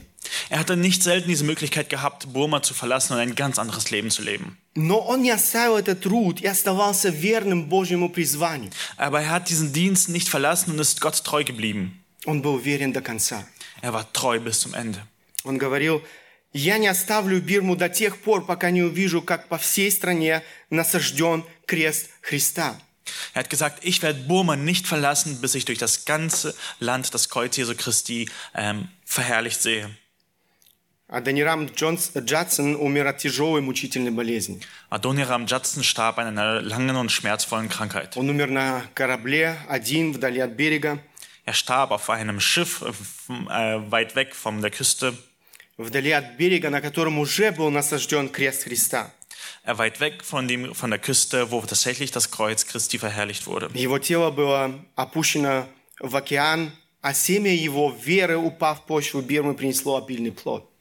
Er hatte nicht selten diese Möglichkeit gehabt, Burma zu verlassen und ein ganz anderes Leben zu leben. Но он не оставил этот труд и оставался верным Божьему призванию. Aber er hat diesen Dienst nicht verlassen und ist Gott treu geblieben. Он был верен до конца. Er war treu bis zum Ende. Он говорил, я не оставлю Бирму до тех пор, пока не увижу, как по всей стране насажден крест Христа. Er hat gesagt, ich werde Burma nicht verlassen, bis ich durch das ganze Land das Kreuz Jesu Christi ähm, verherrlicht sehe. Адонирам Джадсон умер от тяжелой мучительной болезни. Adoniram Judson starb an einer langen und schmerzvollen Krankheit. Он умер на корабле, один, вдали от берега, Er starb auf einem Schiff äh, äh, weit weg von der Küste, вдали от берега, на котором уже был насажден крест Христа. äh, weit weg von, dem, von der Küste, wo tatsächlich das Kreuz Christi verherrlicht wurde. Его тело было опущено в океан, а семя его веры, упав в почву Бирмы, принесло обильный плод.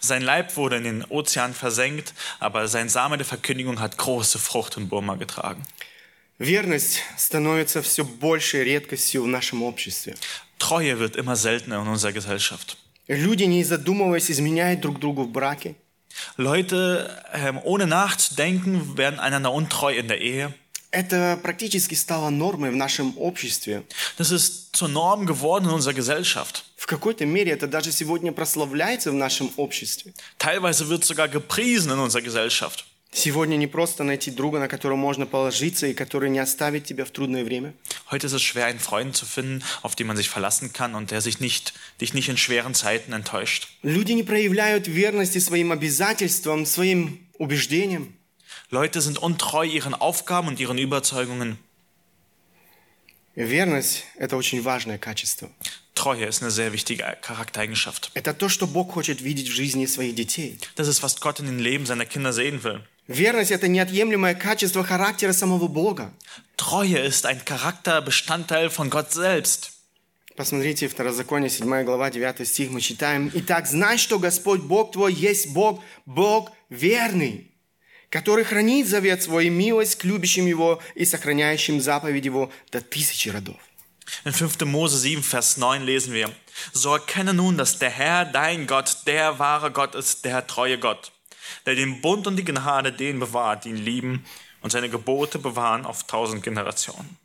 Sein Leib wurde in den Ozean versenkt, aber sein Same der Verkündigung hat große Frucht in Burma getragen. Верность становится все большей редкостью в нашем обществе. Treue wird immer seltener in unserer Gesellschaft. Люди, не задумываясь, изменяют друг другу в браке. Leute, ähm, ohne nachzudenken, werden einander untreu in der Ehe. Это практически стало нормой в нашем обществе. Das ist zur Norm geworden in unserer Gesellschaft. В какой-то мере это даже сегодня прославляется в нашем обществе. Teilweise wird sogar gepriesen in unserer Gesellschaft. Сегодня не просто найти друга, на которого можно положиться и который не оставит тебя в трудное время. Heute ist es schwer, einen Freund zu finden, auf den man sich verlassen kann und der sich nicht, dich nicht in schweren Zeiten enttäuscht. Люди не проявляют верности своим обязательствам, своим убеждениям. Leute sind untreu ihren Aufgaben und ihren Überzeugungen. Верность – это очень важное качество. Treue ist eine sehr wichtige Charaktereigenschaft. Это то, что Бог хочет видеть в жизни своих детей. Das ist, was Gott in den Leben seiner Kinder sehen will. Верность – это неотъемлемое качество характера самого Бога. Treue ist ein Charakterbestandteil von Gott selbst. Посмотрите, Второзаконие, 7 глава, 9 стих, мы читаем. «Итак, знай, что Господь Бог твой есть Бог, Бог верный, который хранит завет свой и милость к любящим Его и сохраняющим заповедь Его до тысячи родов». In 5. Mose 7, Vers 9 lesen wir, So erkenne nun, dass der Herr, dein Gott, der wahre Gott ist, der treue Gott, der den Bund und die Gnade denen bewahrt, die ihn lieben und seine Gebote bewahren auf tausend Generationen.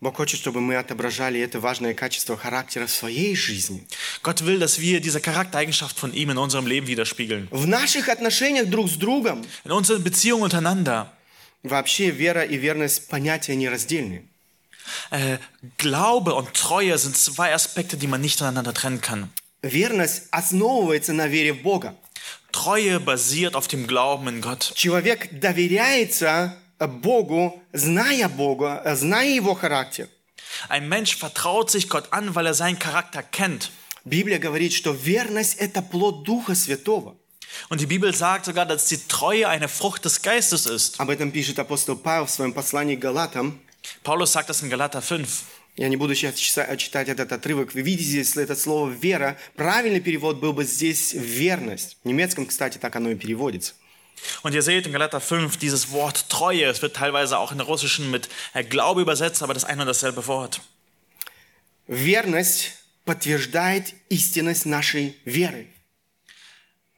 Бог хочет, чтобы мы отображали это важное качество характера в своей жизни. Gott will, dass wir diese Charaktereigenschaft von ihm in unserem Leben widerspiegeln. В наших отношениях друг с другом. In unseren Beziehungen untereinander. Вообще вера и верность понятия нераздельны. Äh, Glaube und Treue sind zwei Aspekte, die man nicht voneinander trennen kann. Верность основывается на вере в Бога. Treue basiert auf dem Glauben in Gott. Человек доверяется Богу, зная Бога, зная Его характер. Ein Mensch vertraut sich Gott an, weil er seinen Charakter kennt. Библия говорит, что верность – это плод Духа Святого. Und die Bibel sagt sogar, dass die Treue eine Frucht des Geistes ist. Об этом пишет апостол Павел в своем послании к Галатам. Paulus sagt das in Galater 5. Я не буду сейчас читать этот отрывок. Вы видите здесь это слово «вера». Правильный перевод был бы здесь «верность». В немецком, кстати, так оно и переводится. Und ihr seht in Galater 5 dieses Wort Treue. Es wird teilweise auch in der Russischen mit Glaube übersetzt, aber das ein und dasselbe Wort. Верность подтверждает истинность нашей веры.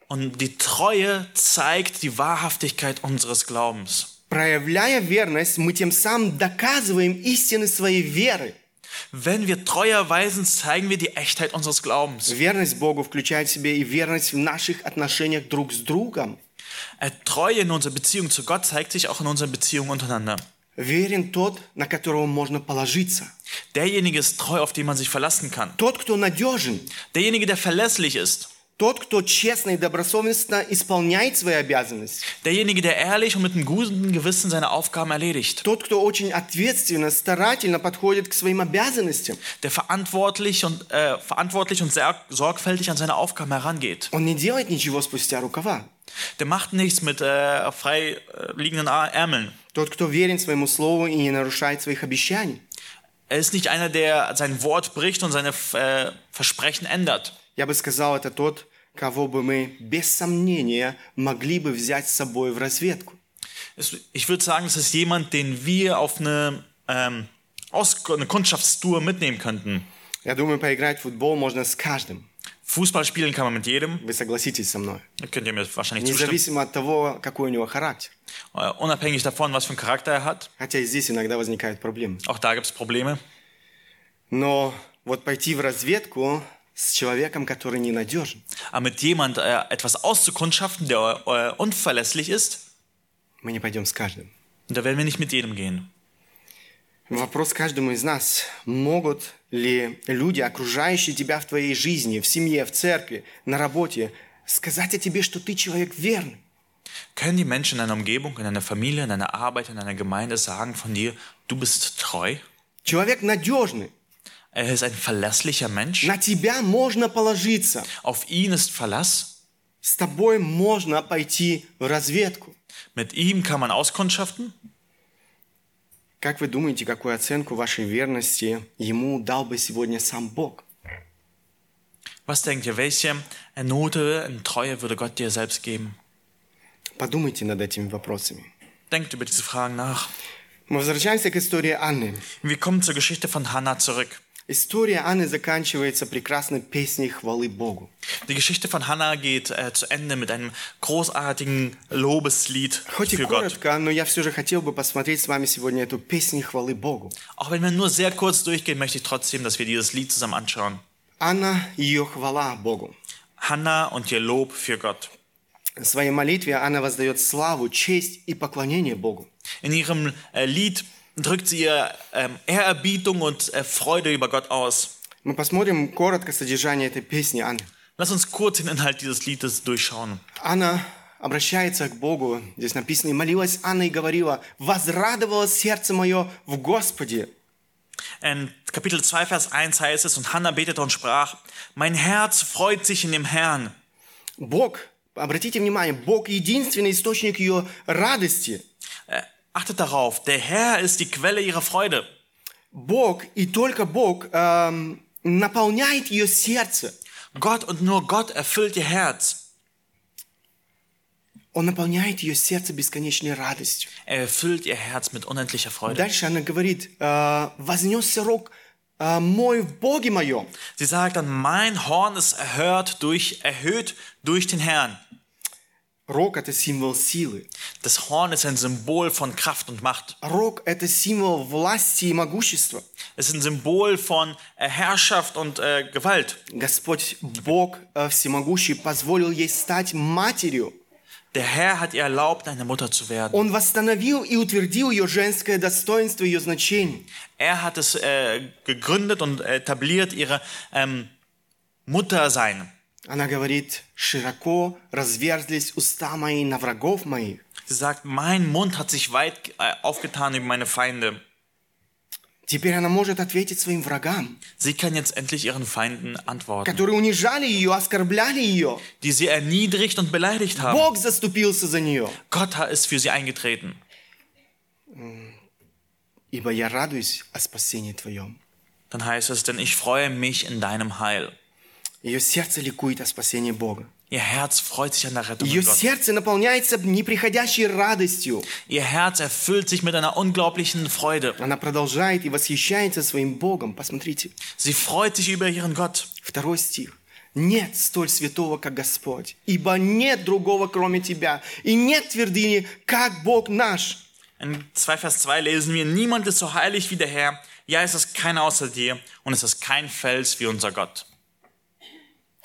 Und die Treue zeigt die Wahrhaftigkeit unseres Glaubens. Проявляя верность, мы тем самым доказываем истинность своей веры. Wenn wir Treue erweisen, zeigen wir die Echtheit unseres Glaubens. Верность Богу включает в себе и верность в наших отношениях друг с другом. Äh, Treue in unserer Beziehung zu Gott zeigt sich auch in unseren Beziehungen untereinander. Верен тот, на которого можно положиться. Derjenige ist treu, auf den man sich verlassen kann. Тот, кто надежен. Derjenige, der verlässlich ist. Тот, кто честно и добросовестно исполняет свои обязанности. Derjenige, der ehrlich und mit einem guten Gewissen seine Aufgaben erledigt. Тот, кто очень ответственно, старательно подходит к своим обязанностям. Der verantwortlich und, äh, verantwortlich und sehr sorgfältig an seine Aufgaben herangeht. Он не делает ничего спустя рукава. Der macht nichts mit äh, frei äh, liegenden Ärmeln. Тот, кто верен своему слову и не нарушает своих обещаний. Er ist nicht einer, der sein Wort bricht und seine äh, Versprechen ändert. Я бы сказал, это тот, кого бы мы без сомнения могли бы взять с собой в разведку. Es, ich würde sagen, das ist jemand, den wir auf eine, ähm, Aus eine Kundschaftstour mitnehmen könnten. Я думаю, поиграть в футбол можно с каждым. Fußball spielen kann man mit jedem. Вы согласитесь со мной. Da könnt ihr mir wahrscheinlich zustimmen. Независимо от того, какой у него характер. Äh, unabhängig davon, was für einen Charakter er hat. Хотя и здесь иногда возникают проблемы. Auch da gibt es Probleme. Но вот пойти в разведку с человеком, который ненадежен, Aber mit jemand äh, etwas auszukundschaften, der äh, unverlässlich ist, мы не пойдем с каждым. da werden wir nicht mit jedem gehen. Вопрос каждому из нас. Могут ли люди, окружающие тебя в твоей жизни, в семье, в церкви, на работе, сказать о тебе, что ты человек верный? Können die Menschen in deiner Umgebung, in deiner Familie, in deiner Arbeit, in deiner Gemeinde sagen von dir, du bist treu? Человек надежный. Er ist ein verlässlicher Mensch. На тебя можно положиться. Auf ihn ist Verlass. С тобой можно пойти в разведку. Mit ihm kann man auskundschaften. Как вы думаете, какую оценку вашей верности ему дал бы сегодня сам Бог? Was denkt ihr, welche Note in Treue würde Gott dir selbst geben? Подумайте над этими вопросами. Denkt über diese Fragen nach. Мы возвращаемся к истории Анны. Wir kommen zur Geschichte von Hannah zurück. История Анны заканчивается прекрасной песней хвалы Богу. Die Geschichte von Hannah geht äh, zu Ende mit einem großartigen Lobeslied Хоть и für Gott. коротко, но я все же хотел бы посмотреть с вами сегодня эту песню хвалы Богу. Auch wenn wir nur sehr kurz durchgehen, möchte ich trotzdem, dass wir dieses Lied zusammen anschauen. Анна, ее хвала Богу. Hannah und ihr Lob für Gott. В своей молитве Анна воздает славу, честь и поклонение Богу. In ihrem äh, Lied drückt sie ihr ähm, Ehrerbietung und äh, Freude über Gott aus. Мы посмотрим коротко содержание этой песни Анны. Lass uns kurz den Inhalt dieses Liedes durchschauen. Анна обращается к Богу, здесь написано, и молилась Анна и говорила, «Возрадовалось сердце мое в Господе». In Kapitel 2, Vers 1 heißt es, und Hannah betete und sprach, mein Herz freut sich in dem Herrn. Бог, обратите внимание, Бог единственный источник ее радости. Äh, achtet darauf, der Herr ist die Quelle ihrer Freude. Бог и только Бог эм, наполняет ее сердце. Gott und nur Gott erfüllt ihr Herz. Он наполняет ее сердце бесконечной радостью. Er erfüllt ihr Herz mit unendlicher Freude. Дальше она говорит, э, «Вознесся рог э, мой в Боге моем». Sie sagt dann, mein Horn ist erhört durch, erhöht durch den Herrn. Рог – это символ силы. Das Horn ist ein Symbol von Kraft und Macht. Рог – это символ власти и могущества. Es ist ein Symbol von äh, Herrschaft und äh, Gewalt. Господь Бог э, Всемогущий позволил ей стать матерью. Der Herr hat ihr erlaubt, eine Mutter zu werden. Он восстановил и утвердил ее женское достоинство, ее значение. Er hat es äh, gegründet und etabliert, ihre ähm, Muttersein. Она говорит, широко разверзлись уста мои на врагов моих. Sie sagt, mein Mund hat sich weit äh, aufgetan über meine Feinde. Теперь она может ответить своим врагам, Sie kann jetzt endlich ihren Feinden antworten, которые унижали ее, оскорбляли ее. die sie erniedrigt und beleidigt haben. Бог заступился за нее. Gott ist für sie eingetreten. Ибо я радуюсь о спасении твоем. Dann heißt es, denn ich freue mich in deinem Heil. Ее сердце ликует о спасении Бога. Ihr Herz freut sich an der Rettung Ее Gottes. сердце наполняется неприходящей радостью. Ihr Herz erfüllt sich mit einer unglaublichen Freude. Она продолжает и восхищается своим Богом. Посмотрите, Sie freut sich über ihren Gott. второй стих. Нет столь святого, как Господь, ибо нет другого, кроме Тебя, и нет твердыни, как Бог наш. In 2 Vers 2 lesen wir, niemand ist so heilig wie der Herr. Ja, es ist keiner außer dir und es ist kein Fels wie unser Gott.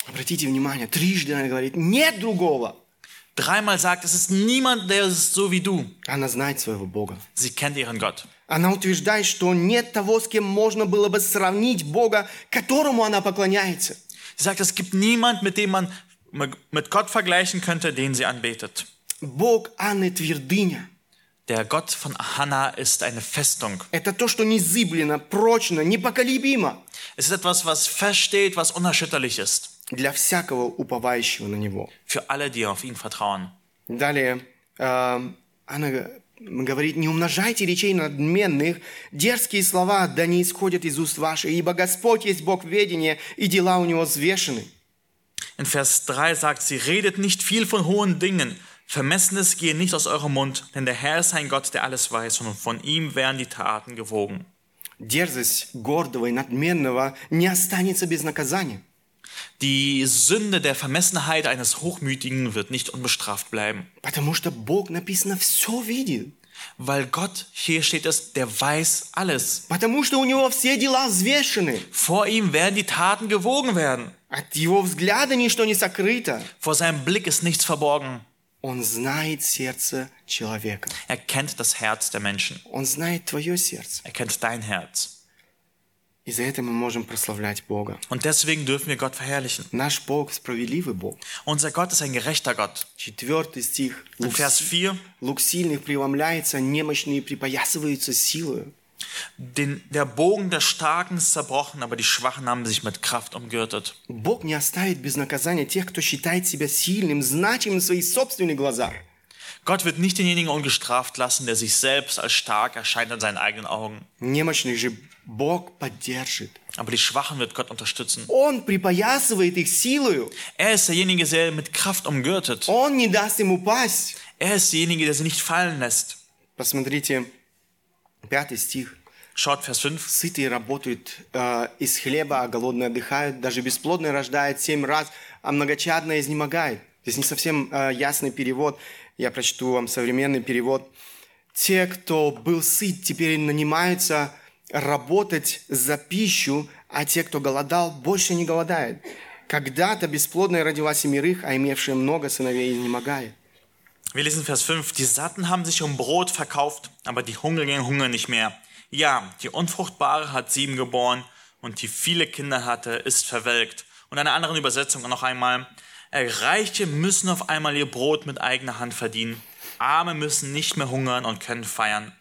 Обратите внимание, трижды она говорит, нет другого. Dreimal sagt, es ist niemand, der ist so wie du. Она знает своего Бога. Sie kennt ihren Gott. Она утверждает, что нет того, с кем можно было бы сравнить Бога, которому она поклоняется. Sie sagt, es gibt niemand, mit dem man mit Gott vergleichen könnte, den sie anbetet. Бог Анны твердыня. Der Gott von Hannah ist eine Festung. Это то, что незыблемо, прочно, непоколебимо Es ist etwas, was feststeht, was unerschütterlich ist. Для всякого уповающего на Него. Für alle, die auf ihn vertrauen. Далее э, она говорит, не умножайте речей надменных, дерзкие слова да не исходят из уст ваших, ибо Господь есть Бог ведения, и дела у Него взвешены. In Vers 3 sagt sie, redet nicht viel von hohen Dingen. Vermessenes gehe nicht aus eurem Mund, denn der Herr ist ein Gott, der alles weiß und von ihm werden die Taten gewogen. Дерзость гордого и надменного не останется без наказания. Die Sünde der Vermessenheit eines Hochmütigen wird nicht unbestraft bleiben. Потому что Бог, написано, все видит. Weil Gott, hier steht es, der weiß alles. Потому что у Него все дела взвешены. Vor ihm werden die Taten gewogen werden. От Его взгляда ничто не сокрыто. Vor seinem Blick ist nichts verborgen. Он знает сердце человека. Er kennt das Herz der Menschen. Он знает твое сердце. Er kennt dein Herz. И за это мы можем прославлять Бога. Und deswegen dürfen wir Gott verherrlichen. Наш Бог – справедливый Бог. Unser Gott ist ein gerechter Gott. Четвертый стих. In Лук, Vers 4, лук сильных преломляется, немощные припоясываются силою. den, der Bogen der Starken ist zerbrochen, aber die Schwachen haben sich mit Kraft umgürtet. Бог не оставит без наказания тех, кто считает себя сильным, значимым в своих собственных глазах. Gott wird nicht denjenigen ungestraft lassen, der sich selbst als stark erscheint in seinen eigenen Augen. Немощных же Бог поддержит. Aber die Schwachen wird Gott unterstützen. Он припоясывает их силою. Er ist derjenige, der mit Kraft umgürtet. Он не даст им упасть. Er ist derjenige, der sie nicht fallen lässt. Посмотрите, пятый стих. Schaut Vers 5. Сытые работают э, из хлеба, а голодные отдыхают. Даже бесплодный рождает семь раз, а многочадное изнемогает. Здесь не совсем э, ясный перевод. Я прочту вам современный перевод. Те, кто был сыт, теперь нанимаются работать за пищу, а те, кто голодал, больше не голодают. Когда-то бесплодная родила семерых, а имевшая много сыновей изнемогает. Wir lesen Vers 5. Die Satten haben sich um Brot verkauft, aber die Hungrigen hungern nicht mehr. Ja, die Unfruchtbare hat sieben geboren und die viele Kinder hatte, ist verwelkt. Und in einer anderen Übersetzung noch einmal. Reiche müssen auf einmal ihr Brot mit eigener Hand verdienen. Arme müssen nicht mehr hungern und können feiern.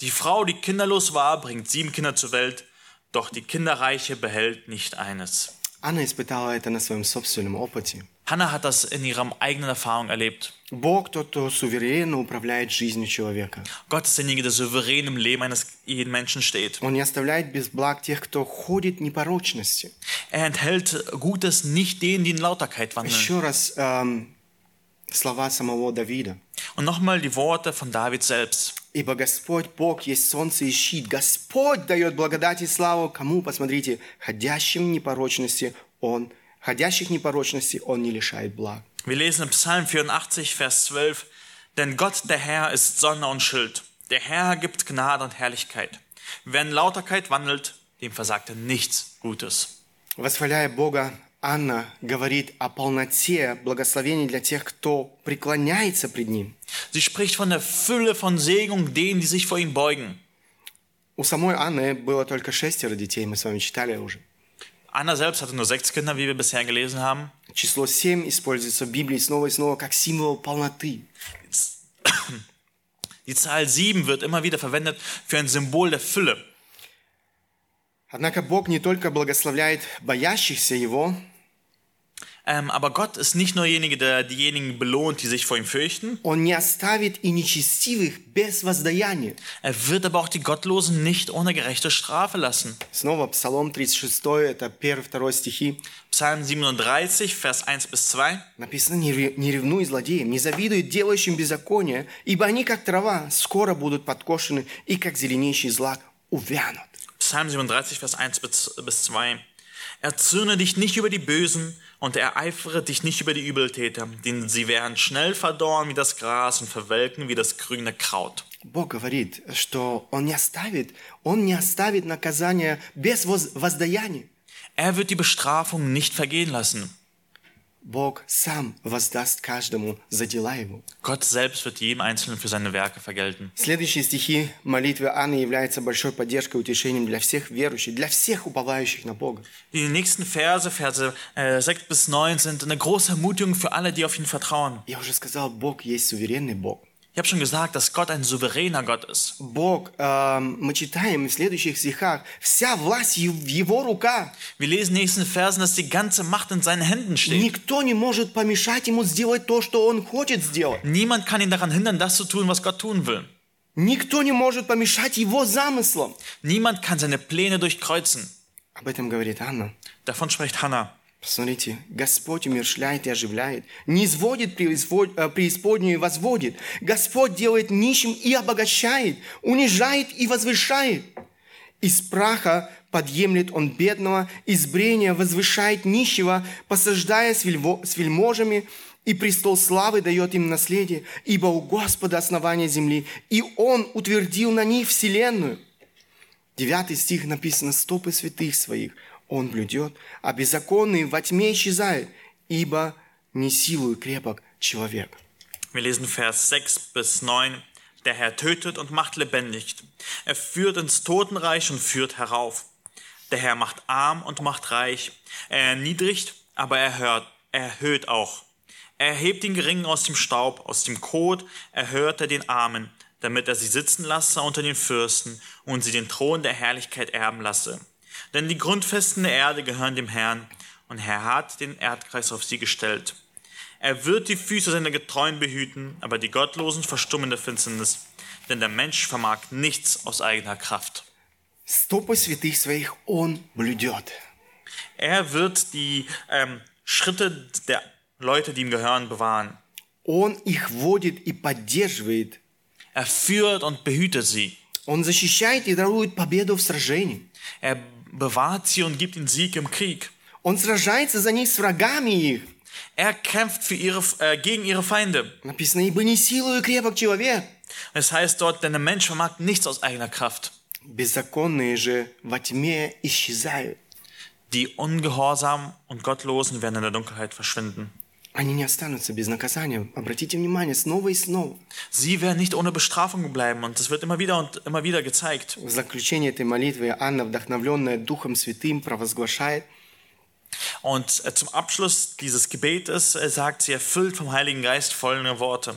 Die Frau, die kinderlos war, bringt sieben Kinder zur Welt, doch die Kinderreiche behält nicht eines. Анна испытала это на своем собственном опыте. Hannah hat das in ihrer eigenen Erfahrung erlebt. Бог тот, кто суверенно управляет жизнью человека. Gott ist derjenige, der souverän im Leben eines jeden Menschen steht. Он не оставляет без благ тех, кто ходит в непорочности. Er enthält Gutes nicht denen, die in Lauterkeit wandeln. Еще раз эм, слова самого Давида. Und nochmal die Worte von David selbst. Ибо Господь Бог есть солнце и щит. Господь дает благодать и славу. Кому, посмотрите, ходящим в непорочности Он, ходящих в непорочности Он не лишает благ. Wir lesen im Psalm 84, Vers 12. Denn Gott, der Herr, ist Sonne und Schild. Der Herr gibt Gnade und Herrlichkeit. Wer in Lauterkeit wandelt, dem versagt er nichts Gutes. Восхваляя Бога, Анна говорит о полноте благословений для тех, кто преклоняется пред Ним. Sie spricht von der Fülle von Segnung denen, die sich vor ihm beugen. У самой Анны было только шестеро детей, мы с вами читали уже. Anna selbst hatte nur sechs Kinder, wie wir bisher gelesen haben. Число семь используется в Библии снова и снова как символ полноты. [clears throat] Die Zahl sieben wird immer wieder verwendet für ein Symbol der Fülle. Однако Бог не только благословляет боящихся Его, Ähm, aber Gott ist nicht nur derjenige, der diejenigen belohnt, die sich vor ihm fürchten. Он не оставит и нечестивых без воздаяния. Er wird aber auch die Gottlosen nicht ohne gerechte Strafe lassen. Снова Псалом 36, это 1-2 стихи. Psalm 37, Vers 1 bis 2. Написано, не ре- не ревнуй злодеям, не завидуй делающим беззаконие, ибо они, как трава, скоро будут подкошены, и как зеленеющий злак увянут. Psalm 37, Vers 1 bis, bis 2. Erzürne dich nicht über die Bösen und ereifere dich nicht über die Übeltäter, denn sie werden schnell verdorren wie das Gras und verwelken wie das grüne Kraut. Бог говорит, что Он не оставит, Он не оставит наказание без воз- воздаяния. Er wird die Bestrafung nicht vergehen lassen. Бог сам воздаст каждому за дела его. Gott selbst wird jedem Einzelnen für seine Werke vergelten. Следующие стихи молитвы Анны являются большой поддержкой и утешением для всех верующих, для всех уповающих на Бога. Die nächsten Verse, Verse äh, 6 bis 9, sind eine große Ermutigung für alle, die auf ihn vertrauen. Я уже сказал, Бог есть суверенный Бог. Ich habe schon gesagt, dass Gott ein souveräner Gott ist. Бог, эм, мы читаем в следующих стихах, вся власть ев- в Его руках. Wir lesen in den nächsten Versen, dass die ganze Macht in seinen Händen steht. Никто не может помешать Ему сделать то, что Он хочет сделать. Niemand kann ihn daran hindern, das zu tun, was Gott tun will. Никто не может помешать Его замыслам. Niemand kann seine Pläne durchkreuzen. Об этом говорит Анна. Davon spricht Hannah. Посмотрите, Господь умершляет и оживляет, не изводит э, преисподнюю и возводит. Господь делает нищим и обогащает, унижает и возвышает. Из праха подъемлет он бедного, из брения возвышает нищего, посаждая с вельможами, и престол славы дает им наследие, ибо у Господа основание земли, и Он утвердил на них вселенную. Девятый стих написано «Стопы святых своих он блюдет, а беззаконные во тьме исчезают, ибо не силою крепок человек». Wir lesen Vers 6 bis 9. Der Herr tötet und macht lebendig. Er führt ins Totenreich und führt herauf. Der Herr macht arm und macht reich. Er erniedrigt, aber er hört, er erhöht auch. Er erhebt den Geringen aus dem Staub, aus dem Kot erhört er den Armen, damit er sie sitzen lasse unter den Fürsten und sie den Thron der Herrlichkeit erben lasse. Denn die Grundfesten der Erde gehören dem Herrn, und er hat den Erdkreis auf sie gestellt. Er wird die Füße seiner Getreuen behüten, aber die Gottlosen verstummen in der Finsternis, denn der Mensch vermag nichts aus eigener Kraft. Стопы святых своих он блюдет. Er wird die ähm, Schritte der Leute, die ihm gehören, bewahren. Он их водит и поддерживает. Er führt und behütet sie. Он защищает и дарует победу в сражении. Er bewahrt sie und gibt ihnen Sieg im Krieg. Он сражается за них с врагами их. Er kämpft für ihre, äh, gegen ihre Feinde. Написано, ибо не силою крепок человек. Es heißt dort, denn der Mensch vermag nichts aus eigener Kraft. Беззаконные же во тьме исчезают. Die Ungehorsamen und Gottlosen werden in der Dunkelheit verschwinden. Они не останутся без наказания. Обратите внимание, снова и снова. Sie werden nicht ohne Bestrafung bleiben und es wird immer wieder und immer wieder gezeigt. В заключение этой молитвы Анна, вдохновленная Духом Святым, провозглашает, Und äh, zum Abschluss dieses Gebetes äh, sagt sie, erfüllt vom Heiligen Geist folgende Worte.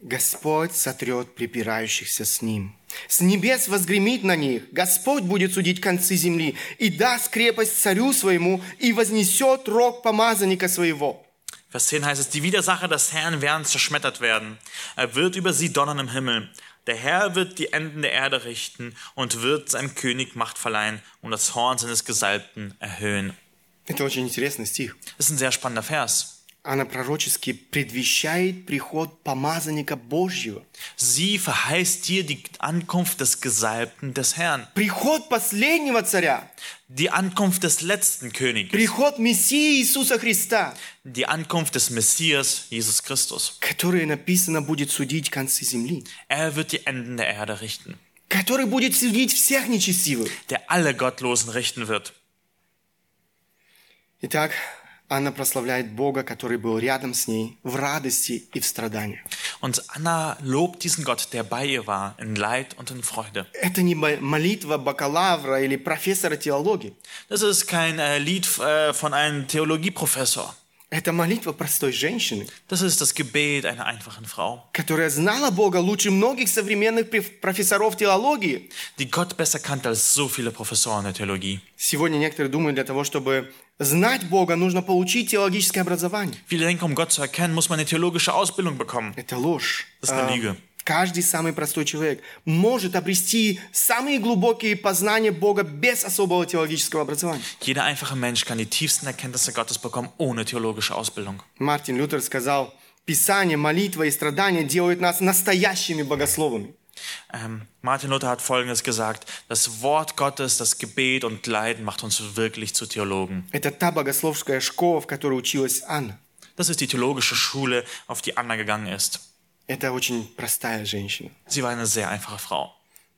Господь сотрет припирающихся с Ним. С небес возгремит на них. Господь будет судить концы земли и даст крепость царю своему и вознесет рог помазанника своего. Vers 10 heißt es, die Widersacher des Herrn werden zerschmettert werden. Er wird über sie donnern im Himmel. Der Herr wird die Enden der Erde richten und wird seinem König Macht verleihen und das Horn seines Gesalbten erhöhen. Это очень интересный стих. Das ist ein sehr spannender Vers. Она пророчески предвещает приход помазанника Божьего. Sie verheißt hier die Ankunft des Gesalbten des Herrn, Приход последнего царя. die Ankunft des letzten Königs, Приход Мессии Иисуса Христа, die Ankunft des Messias, Jesus Christus. который, написано, будет судить концы земли. Er wird die Enden der Erde richten, Который будет судить всех нечестивых. der alle Gottlosen richten wird. Итак, Анна прославляет Бога, который был рядом с ней в радости и в страданиях. Und Anna lobt diesen Gott, der bei ihr war, in Leid und in Freude. Это не молитва бакалавра или профессора теологии. Das ist kein äh, Lied äh, von einem Theologieprofessor. Это молитва простой женщины, Das ist das Gebet einer einfachen Frau, которая знала Бога лучше многих современных профессоров теологии. die Gott besser kannte als so viele Professoren der Theologie. Сегодня некоторые думают, для того, чтобы знать Бога, нужно получить теологическое образование. Viele denken, um Gott zu erkennen, muss man eine theologische Ausbildung bekommen. Это ложь. Das ist eine А, Lüge. Каждый самый простой человек может обрести самые глубокие познания Бога без особого теологического образования. Jeder einfache Mensch kann die tiefsten Erkenntnisse Gottes bekommen ohne theologische Ausbildung. Мартин Лютер сказал, Писание, молитва и страдания делают нас настоящими богословами. Ähm, Martin Luther hat Folgendes gesagt: Das Wort Gottes, das Gebet und Leiden macht uns wirklich zu Theologen. Это та богословская школа, в которой училась Анна. Das ist die theologische Schule, auf die Anna gegangen ist. Это очень простая женщина. Sie war eine sehr einfache Frau.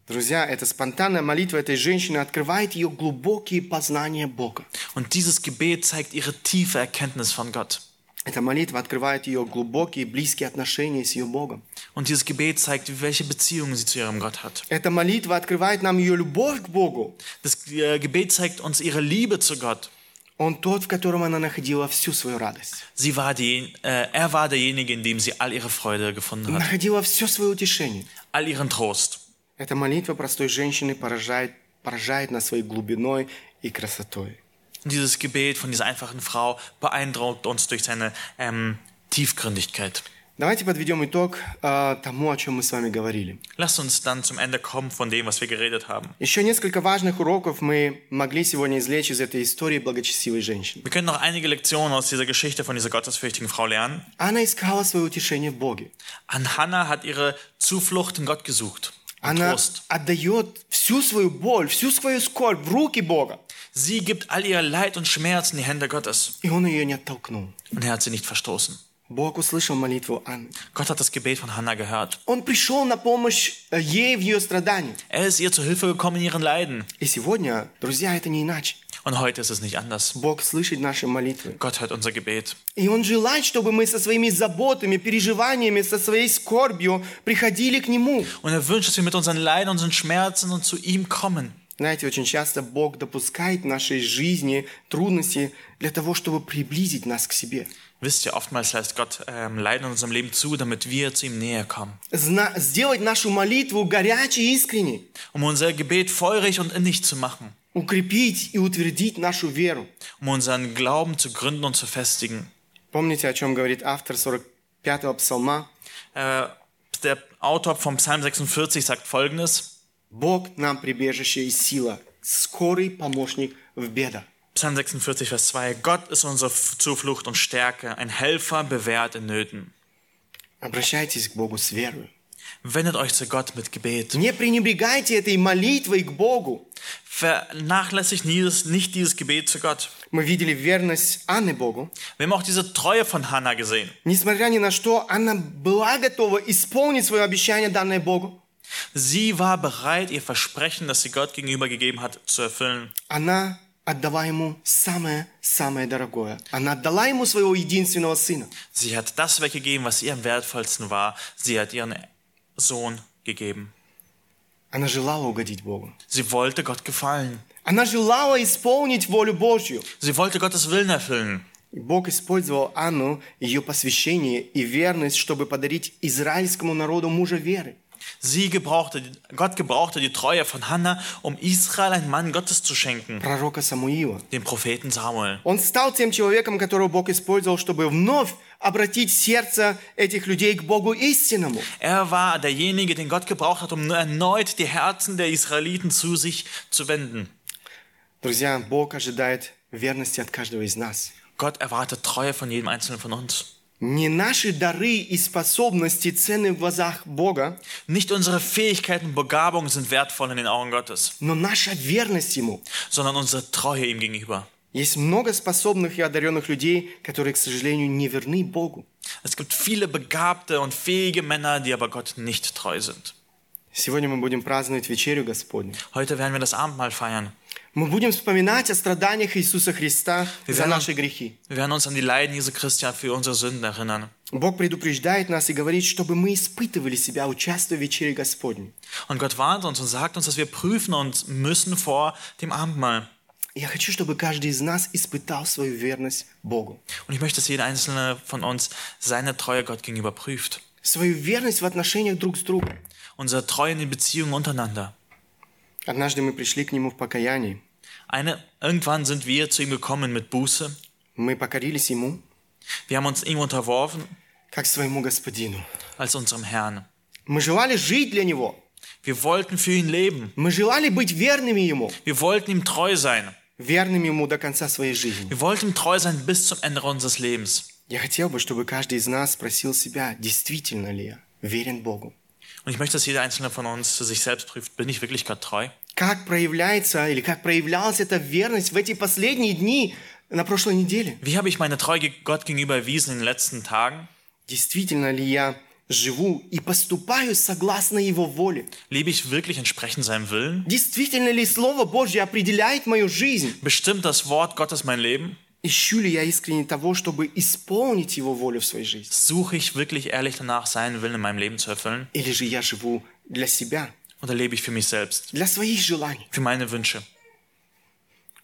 Друзья, эта спонтанная молитва этой женщины открывает ее глубокие познания Бога. Und dieses Gebet zeigt ihre tiefe Erkenntnis von Gott. Эта молитва открывает ее глубокие, близкие отношения с ее Богом. Und dieses Gebet zeigt, welche Beziehungen sie zu ihrem Gott hat. Эта молитва открывает нам ее любовь к Богу. Das äh, Gebet zeigt uns ihre Liebe zu Gott. Он тот, в котором она находила всю свою радость. Sie war die, äh, er war derjenige, in dem sie all ihre Freude gefunden hat, Находила все свое утешение. all ihren Trost. Эта молитва простой женщины поражает, поражает нас своей глубиной и красотой. Und dieses Gebet von dieser einfachen Frau beeindruckt uns durch seine ähm, Tiefgründigkeit. Давайте подведем итог э, тому, о чем мы с вами говорили. Lasst uns dann zum Ende kommen von dem, was wir geredet haben. Еще несколько важных уроков мы могли сегодня извлечь из этой истории благочестивой женщины. Wir können noch einige Lektionen aus dieser Geschichte von dieser gottesfürchtigen Frau lernen. Она искала свое утешение в Боге. An Hannah hat ihre Zuflucht in Gott gesucht. Und Она Trost. отдает всю свою боль, всю свою скорбь в руки Бога. Sie gibt all ihr Leid und Schmerz in die Hände Gottes. И он ее не оттолкнул. Und er hat sie nicht verstoßen. Бог услышал молитву Анны. Gott hat das Gebet von Hannah gehört. Он пришел на помощь э, ей в ее страданиях. Er ist ihr zu Hilfe gekommen in ihren Leiden. И сегодня, друзья, это не иначе. Und heute ist es nicht anders. Бог слышит наши молитвы. Gott hört unser Gebet. И Он желает, чтобы мы со своими заботами, переживаниями, со своей скорбью приходили к Нему. Und er wünscht, dass wir mit unseren Leiden, unseren Schmerzen und zu ihm kommen. Знаете, очень часто Бог допускает в нашей жизни трудности для того, чтобы приблизить нас к себе. Wisst ihr, oftmals lässt Gott ähm, Leiden in unserem Leben zu, damit wir zu ihm näher kommen. Зна- сделать нашу молитву горячей и искренней. Um unser Gebet feurig und innig zu machen. Укрепить и утвердить нашу веру. Um unseren Glauben zu gründen und zu festigen. Помните, о чем говорит автор 45-го псалма? Äh, der Autor vom Psalm 46 sagt folgendes. Бог нам прибежище и сила, скорый помощник в бедах. Psalm 46, Vers 2. Gott ist unsere Zuflucht und Stärke, ein Helfer bewährt in Nöten. Обращайтесь к Богу с верой. Wendet euch zu Gott mit Gebet. Не пренебрегайте этой молитвой к Богу. Vernachlässigt dieses, nicht dieses Gebet zu Gott. Мы видели верность Анны Богу. Wir haben auch diese Treue von Hannah gesehen. Несмотря ни на что, она была готова исполнить свое обещание, данное Богу. Sie war bereit, ihr Versprechen, das sie Gott gegenüber gegeben hat, zu erfüllen. Она отдала ему самое-самое дорогое. Она отдала ему своего единственного сына. Sie hat das weggegeben, was ihr am wertvollsten war. Sie hat ihren Sohn gegeben. Она желала угодить Богу. Sie wollte Gott gefallen. Она желала исполнить волю Божью. Sie wollte Gottes Willen erfüllen. И Бог использовал Анну, ее посвящение и верность, чтобы подарить израильскому народу мужа веры. Sie gebrauchte, Gott gebrauchte die Treue von Hannah, um Israel einen Mann Gottes zu schenken, пророка Самуила. den Propheten Samuel. Он стал тем человеком, которого Бог использовал, чтобы вновь обратить сердце этих людей к Богу истинному. Er war derjenige, den Gott gebraucht hat, um erneut die Herzen der Israeliten zu sich zu wenden. Друзья, Бог ожидает верности от каждого из нас. Gott erwartet Treue von jedem Einzelnen von uns. Не наши дары и способности ценны в глазах Бога, Nicht unsere Fähigkeiten und Begabungen sind wertvoll in den Augen Gottes, но наша верность Ему. sondern unsere Treue ihm gegenüber. Есть много способных и одаренных людей, которые, к сожалению, не верны Богу. Es gibt viele begabte und fähige Männer, die aber Gott nicht treu sind. Сегодня мы будем праздновать вечерю Господню. Heute werden wir das Abendmahl feiern. Мы будем вспоминать о страданиях Иисуса Христа Wir за наши грехи. wir werden uns an die Leiden Jesu Christi für unsere Sünden erinnern. Бог предупреждает нас и говорит, чтобы мы испытывали себя, участвуя в вечере Господней. Und Gott warnt uns und sagt uns, dass wir prüfen uns müssen vor dem Abendmahl. Я хочу, чтобы каждый из нас испытал свою верность Богу. Und ich möchte, dass jeder einzelne von uns seine Treue Gott gegenüber prüft. Свою верность в отношениях друг с другом. Unsere Treue in den Beziehungen untereinander. Однажды мы пришли к Нему в покаянии. Eine, irgendwann sind wir zu ihm gekommen mit Buße. Мы покорились Ему, Wir haben uns ihm unterworfen как своему Господину. als unserem Herrn. Мы желали жить для Него. Wir wollten für ihn leben. Мы желали быть верными Ему. Wir wollten ihm treu sein. Верными Ему до конца своей жизни. Wir wollten ihm treu sein bis zum Ende unseres Lebens. Я хотел бы, чтобы каждый из нас спросил себя, действительно ли я верен Богу. Und ich möchte, dass jeder einzelne von uns für sich selbst prüft, bin ich wirklich Gott treu? Как проявляется или как проявлялась эта верность в эти последние дни на прошлой неделе? Wie habe ich meine Treue Gott gegenüber erwiesen in den letzten Tagen? Действительно ли я живу и поступаю согласно Его воле? Lebe ich wirklich entsprechend seinem Willen? Действительно ли Слово Божье определяет мою жизнь? Bestimmt das Wort Gottes mein Leben? Ищу ли я искренне того, чтобы исполнить Его волю в своей жизни? Suche ich wirklich ehrlich danach, seinen Willen in meinem Leben zu erfüllen? Или же я живу для себя, Oder lebe ich für mich selbst? для своих желаний? Für meine Wünsche?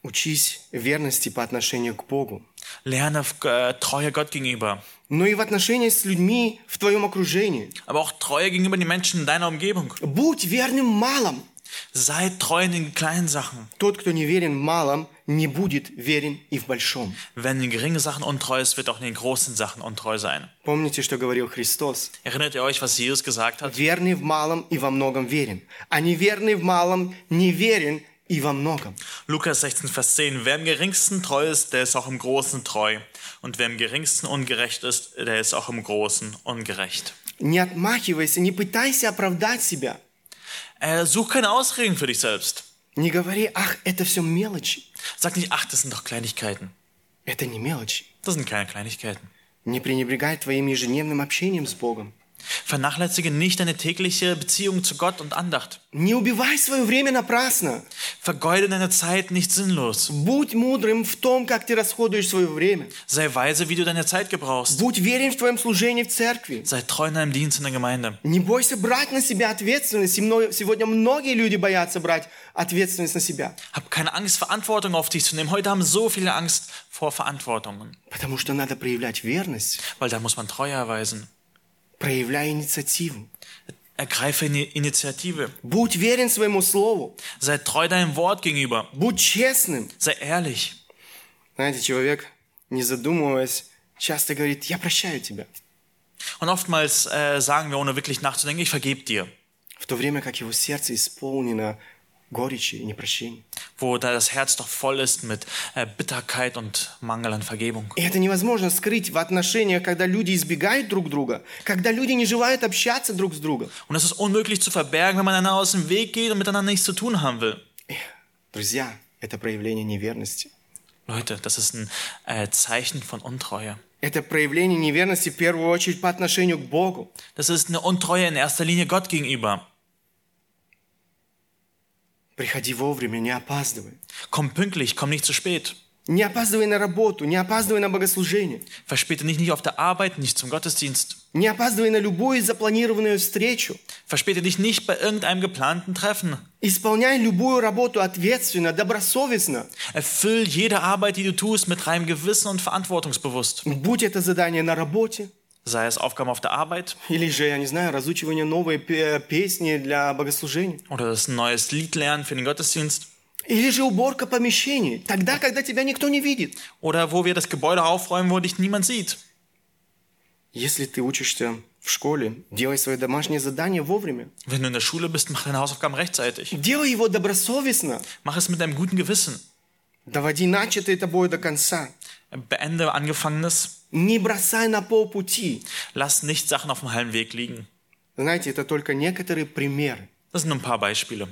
Учись верности по отношению к Богу, Lerne äh, Treue Gott gegenüber. но и в отношениях с людьми в твоем окружении. Aber auch Treue gegenüber den Menschen in deiner Umgebung. Будь верным в малом. Sei treu in den kleinen Sachen. Тот, кто не верен в малом, не будет верен и в большом. Wenn in den geringen Sachen untreu ist, wird auch in den großen Sachen untreu sein. Помните, что говорил Христос? Erinnert ihr euch, was Jesus gesagt hat? Верный в малом и во многом верен, а неверный в малом не верен и во многом. Lukas 16, Vers 10. Wer im geringsten treu ist, der ist auch im Großen treu. Und wer im geringsten ungerecht ist, der ist auch im Großen ungerecht. Не отмахивайся, не пытайся оправдать себя. Äh, such keine Ausreden für dich selbst. Не говори, ах, это все мелочи. Sag nicht, ach, das sind doch Kleinigkeiten. Это не мелочи. Das sind keine Kleinigkeiten. Не пренебрегай твоим ежедневным общением с Богом. Vernachlässige nicht deine tägliche Beziehung zu Gott und Andacht. Не убивай свое время напрасно. Vergeude deine Zeit nicht sinnlos. Будь мудрым в том, как ты расходуешь свое время. Sei weise, wie du deine Zeit gebrauchst. Будь верен в твоем служении в церкви. Sei treu in deinem Dienst in der Gemeinde. Не бойся брать на себя ответственность. И мно- Сегодня многие люди боятся брать ответственность на себя. Hab keine Angst, Verantwortung auf dich zu nehmen. Heute haben so viele Angst vor Verantwortungen. Потому что надо проявлять верность, Weil da muss man Treue erweisen. проявляя инициативу. Ergreife eine Initiative. Будь верен своему слову. Sei treu deinem Wort gegenüber. Будь честным. Sei ehrlich. Знаете, человек, не задумываясь, часто говорит, я прощаю тебя. Und oftmals äh, sagen wir, ohne wirklich nachzudenken, ich vergebe dir. В то время как его сердце исполнено горечи и непрощения. Wo da das Herz doch voll ist mit äh, Bitterkeit und Mangel an Vergebung. И это невозможно скрыть в отношениях, когда люди избегают друг друга, когда люди не желают общаться друг с другом. Und es ist unmöglich zu verbergen, wenn man einander aus dem Weg geht und miteinander nichts zu tun haben will. Эх, Друзья, это проявление неверности. Leute, das ist ein äh, Zeichen von Untreue. Это проявление неверности в первую очередь по отношению к Богу. Das ist eine Untreue in erster Linie Gott gegenüber. Приходи вовремя, не опаздывай. Komm pünktlich, komm nicht zu spät. Не опаздывай на работу, не опаздывай на богослужение. Verspäte dich nicht auf der Arbeit, nicht zum Gottesdienst. Не опаздывай на любую запланированную встречу. Verspäte dich nicht bei irgendeinem geplanten Treffen. Исполняй любую работу ответственно, добросовестно. Erfüll jede Arbeit, die du tust, mit reinem Gewissen und verantwortungsbewusst. Будь это задание на работе, Sei es Aufgaben auf der Arbeit или же, я не знаю, разучивание новой пе- песни для богослужения, oder das ein neues Lied lernen für den Gottesdienst или же уборка помещений, тогда, когда тебя никто не видит. oder wo wir das Gebäude aufräumen, wo dich niemand sieht. Если ты учишься в школе, делай свое домашнее задание вовремя. Wenn du in der Schule bist, mach deine Hausaufgaben rechtzeitig. Делай его добросовестно. Mach es mit einem guten Gewissen. Доводи начатое тобой до конца. Beende Angefangenes. Не бросай на полпути. Lass nicht Sachen auf dem halben Weg liegen. Знаете, это только некоторые примеры. Das sind ein paar Beispiele.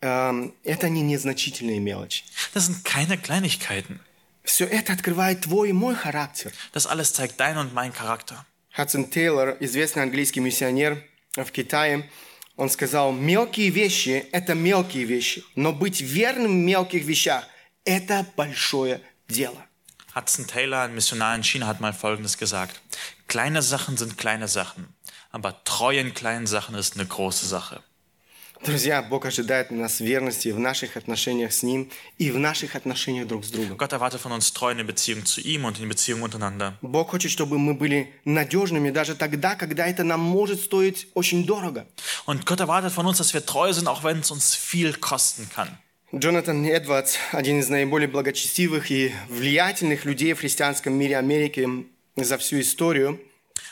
Эм, Это не незначительные мелочи. Das sind keine Kleinigkeiten. Все это открывает твой и мой характер. Das alles zeigt deinen und meinen Charakter. Хадсон Тейлор, известный английский миссионер в Китае, он сказал, мелкие вещи – это мелкие вещи, но быть верным в мелких вещах – это большое дело. Hudson Taylor, ein Missionar in China, hat mal Folgendes gesagt. Kleine Sachen sind kleine Sachen, aber treu in kleinen Sachen ist eine große Sache. Друзья, Бог ожидает от нас верности в наших отношениях с Ним и в наших отношениях друг с другом. Gott erwartet von uns treu in der Beziehung zu ihm und in den Beziehungen untereinander. Бог хочет, чтобы мы были надежными даже тогда, когда это нам может стоить очень дорого. Und Gott erwartet von uns, dass wir treu sind, auch wenn es uns viel kosten kann. Джонатан Эдвардс, один из наиболее благочестивых и влиятельных людей в христианском мире Америки за всю историю,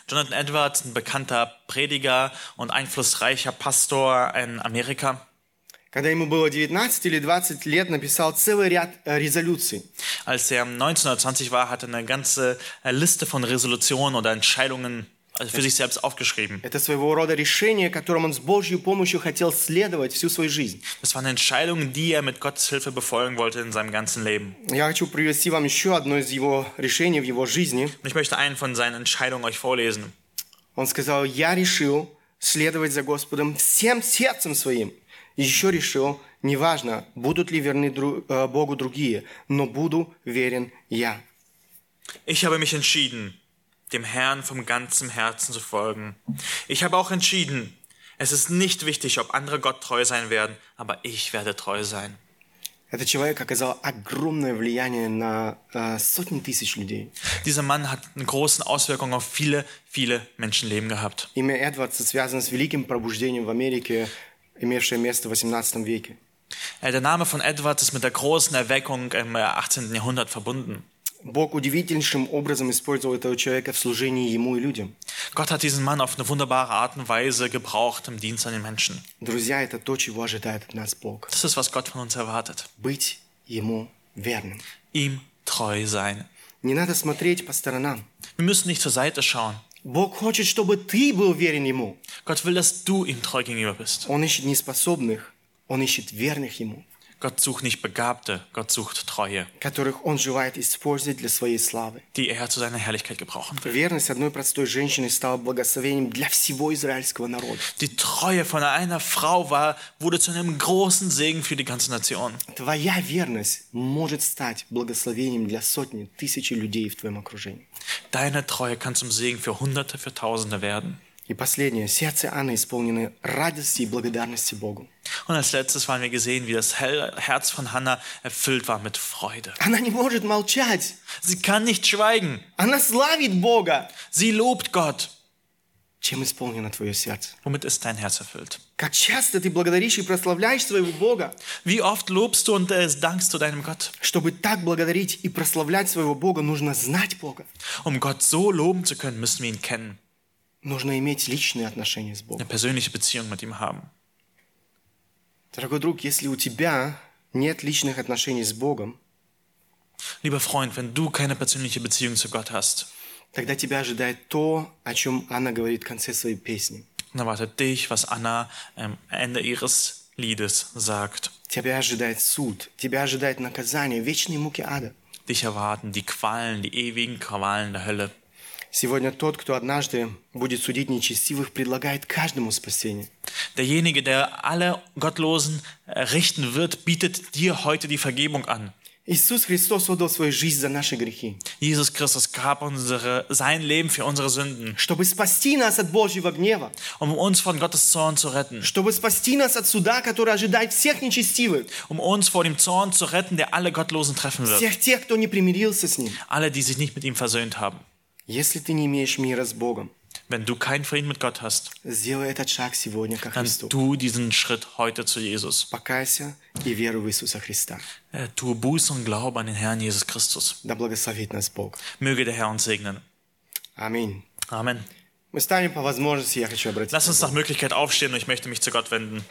Jonathan Edwards, ein bekannter Prediger und einflussreicher Pastor in Amerika, когда ему было 19 или 20 лет, написал целый ряд э, резолюций. als er 1920 war, hatte er eine ganze äh, Liste von Resolutionen oder Entscheidungen also für sich selbst aufgeschrieben. Это своего рода решение, которым он с Божьей помощью хотел следовать всю свою жизнь. Das waren Entscheidungen, die er mit Gottes Hilfe befolgen wollte in seinem ganzen Leben. Я хочу привести вам еще одно из его решений в его жизни. Und ich möchte einen von seinen Entscheidungen euch vorlesen. Он сказал, я решил следовать за Господом всем сердцем своим. И еще решил, неважно, будут ли верны дру- э, Богу другие, но буду верен я. Ich habe mich entschieden, dem Herrn vom ganzen Herzen zu folgen. Ich habe auch entschieden, es ist nicht wichtig, ob andere Gott treu sein werden, aber ich werde treu sein. Этот человек оказал огромное влияние на э, сотни тысяч людей. Dieser Mann hat eine große Auswirkung auf viele, viele Menschenleben gehabt. Имя Эдвардса связано с великим пробуждением в Америке, имевшее место в XVIII веке. Äh, Der Name von Edwards ist mit der großen Erweckung im äh, 18. Jahrhundert verbunden. Бог удивительнейшим образом использовал этого человека в служении ему и людям. Gott hat diesen Mann auf eine wunderbare Art und Weise gebraucht im Dienst an den Menschen. Друзья, это то, чего ожидает от нас Бог. Das ist, was Gott von uns erwartet. Быть ему верным. Ihm treu sein. Не надо смотреть по сторонам. Wir müssen nicht zur Seite schauen. Бог хочет, чтобы ты был верен Ему. Gott will, dass du ihm treu gegenüber bist. Он ищет неспособных, Он ищет верных Ему, Gott sucht nicht Begabte, Gott sucht Treue, которых Он желает использовать для Своей славы. die er zu seiner Herrlichkeit gebrauchen will. Верность одной простой женщины стала благословением для всего израильского народа. Die Treue von einer Frau war, wurde zu einem großen Segen für die ganze Nation. Твоя верность может стать благословением для сотни, тысячи людей в твоем окружении. Deine Treue kann zum Segen für Hunderte, für Tausende werden. И последнее. Сердце Анны исполнено радости и благодарности Богу. Und als letztes haben wir gesehen, wie das Herz von Hannah erfüllt war mit Freude. Она не может молчать. Sie kann nicht schweigen. Она славит Бога. Sie lobt Gott. Чем исполнено твое сердце? Womit ist dein Herz erfüllt? Как часто ты благодаришь и прославляешь своего Бога? Wie oft lobst du und äh, dankst du deinem Gott? Чтобы так благодарить и прославлять своего Бога, нужно знать Бога. Um Gott so loben zu können, müssen wir ihn kennen, Нужно иметь личные отношения с Богом. eine persönliche Beziehung mit ihm haben. Дорогой друг, если у тебя нет личных отношений с Богом, Lieber Freund, wenn du keine persönliche Beziehung zu Gott hast, тогда тебя ожидает то, о чем Анна говорит в конце своей песни. dann erwartet dich, was Anna am Ende ihres Liedes sagt. Тебя ожидает суд, тебя ожидает наказание, вечные муки ада. Dich erwarten die Qualen, die ewigen Qualen der Hölle. Сегодня тот, кто однажды будет судить нечестивых, предлагает каждому спасение. Derjenige, der alle Gottlosen äh, richten wird, bietet dir heute die Vergebung an. Иисус Христос отдал свою жизнь за наши грехи, Jesus Christus gab unsere, sein Leben für unsere Sünden, чтобы спасти нас от Божьего гнева, um uns von Gottes Zorn zu retten, чтобы спасти нас от суда, который ожидает всех нечестивых, um uns vor dem Zorn zu retten, der alle Gottlosen treffen wird. всех тех, кто не примирился с Ним. Alle, die sich nicht mit ihm versöhnt haben. Если ты не имеешь мира с Богом, Wenn du keinen Frieden mit Gott hast, сделай этот шаг сегодня ко dann Христу. tu diesen Schritt heute zu Jesus. Покайся и веруй в Иисуса Христа. Äh, Tue Buße und Glaube an den Herrn Jesus Christus. Да благословит нас Бог. Möge der Herr uns segnen. Аминь. Amen. Мы станем по возможности, я хочу обратиться. Lass uns nach Möglichkeit aufstehen und ich möchte mich zu Gott wenden.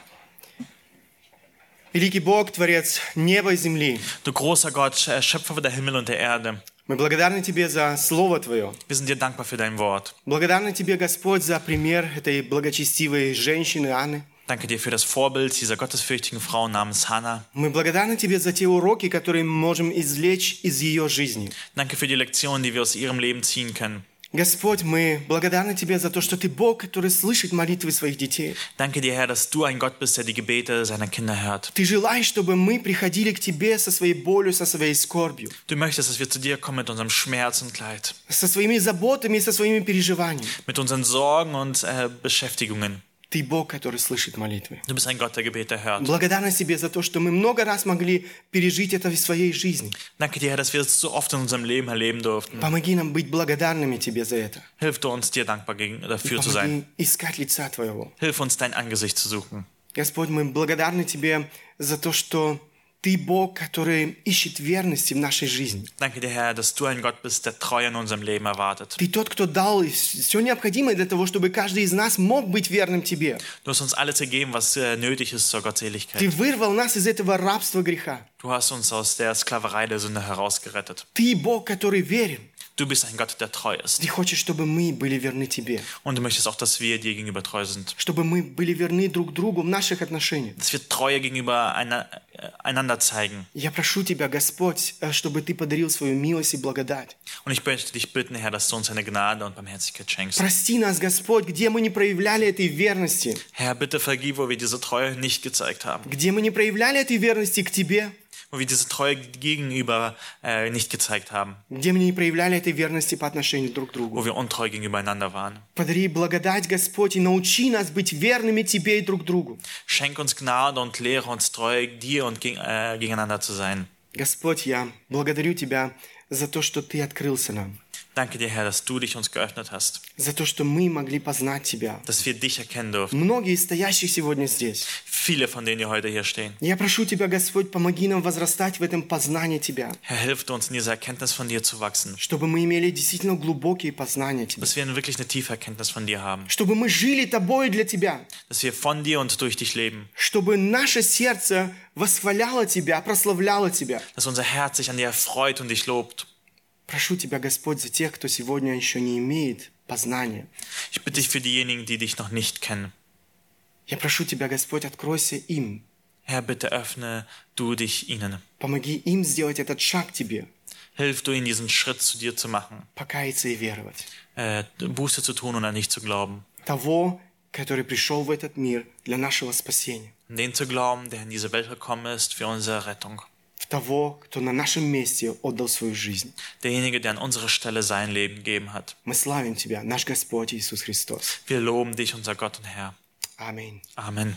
Великий Бог, Творец неба и земли, Du großer Gott, äh, Schöpfer der Himmel und der Erde, Мы благодарны Тебе за Слово Твое. wir sind dir dankbar für dein Wort. Благодарны Тебе, Господь, за пример этой благочестивой женщины Анны. Danke dir für das Vorbild dieser gottesfürchtigen Frau namens Hannah. Мы благодарны Тебе за те уроки, которые мы можем извлечь из ее жизни. Danke für die Lektionen, die wir aus ihrem Leben ziehen können. Господь, мы благодарны Тебе за то, что Ты Бог, который слышит молитвы своих детей. Danke dir, Herr, dass du ein Gott bist, der die Gebete seiner Kinder hört. Ты желаешь, чтобы мы приходили к Тебе со своей болью, со своей скорбью, Du möchtest, dass wir zu dir kommen mit unserem Schmerz und Leid, со своими заботами со своими переживаниями. mit unseren Sorgen und äh, Beschäftigungen. Ты Бог, который слышит молитвы. Du bist ein Gott, der Gebete hört. Благодарна Тебе за то, что мы много раз могли пережить это в своей жизни. Danke dir, Herr, dass wir es so oft in unserem Leben erleben durften. Помоги нам быть благодарными Тебе за это. Hilf du uns, dir dankbar gegen, dafür zu sein. Помоги искать лица Твоего. Hilf uns, dein Angesicht zu suchen. Господь, мы благодарны Тебе за то, что Ты Бог, который ищет верности в нашей жизни. Danke dir, Herr, dass du ein Gott bist, der Treue in unserem Leben erwartet. Ты тот, кто дал все необходимое для того, чтобы каждый из нас мог быть верным Тебе. Du hast uns alles gegeben, was äh, nötig ist zur Gottseligkeit. Ты вырвал нас из этого рабства греха. Du hast uns aus der Sklaverei der Sünde herausgerettet. Ты Бог, который верен. Du bist ein Gott, der treu ist. Ты хочешь, чтобы мы были верны Тебе. Und du möchtest auch, dass wir dir gegenüber treu sind. Чтобы мы были верны друг другу в наших отношениях. Dass wir Treue gegenüber einer, äh, einander zeigen. Я прошу Тебя, Господь, э, чтобы Ты подарил свою милость и благодать. Und ich möchte dich bitten, Herr, dass du uns eine Gnade und Barmherzigkeit schenkst. Прости нас, Господь, где мы не проявляли этой верности, Herr, bitte vergib, wo wir diese Treue nicht gezeigt haben. где мы не проявляли этой верности к Тебе, Wo wir diese Treue gegenüber äh, nicht gezeigt haben. где мы не проявляли этой верности по отношению друг к Wo другу. wir untreu gegenüber einander waren. Подари благодать, Господь, и научи нас быть верными Тебе и друг другу. Schenk uns Gnade und lehre uns treu, dir und geg äh, gegeneinander zu sein. Господь, я благодарю Тебя за то, что Ты открылся нам, Danke dir, Herr, dass du dich uns geöffnet hast, за то, что мы могли познать Тебя. dass wir dich erkennen dürfen. Многие из стоящих сегодня здесь. Viele von denen, die heute hier stehen. Я прошу Тебя, Господь, помоги нам возрастать в этом познании Тебя, Herr, hilf uns, in dieser Erkenntnis von dir zu wachsen. чтобы мы имели действительно глубокие познания Тебя, Dass wir wirklich eine tiefe Erkenntnis von dir haben. чтобы мы жили Тобой для Тебя, Dass wir von dir und durch dich leben. чтобы наше сердце восхваляло Тебя, прославляло Тебя. Dass unser Herz sich an dir erfreut und dich lobt. Прошу Тебя, Господь, за тех, кто сегодня еще не имеет познания. Ich bitte dich für diejenigen, die dich noch nicht kennen. Я прошу Тебя, Господь, откройся им. Herr, bitte öffne du dich ihnen. Помоги им сделать этот шаг к Тебе, Hilf du ihnen, diesen Schritt zu dir zu machen. покаяться и веровать. Äh, Buße zu tun und an dich zu glauben. Того, который пришел в этот мир для нашего спасения. An den zu glauben, der in diese Welt gekommen ist für unsere Rettung. В того, кто на нашем месте отдал свою жизнь. Derjenige, der an unserer Stelle sein Leben gegeben hat. Мы славим Тебя, наш Господь Иисус Христос. Wir loben dich, unser Gott und Herr. Аминь. Amen.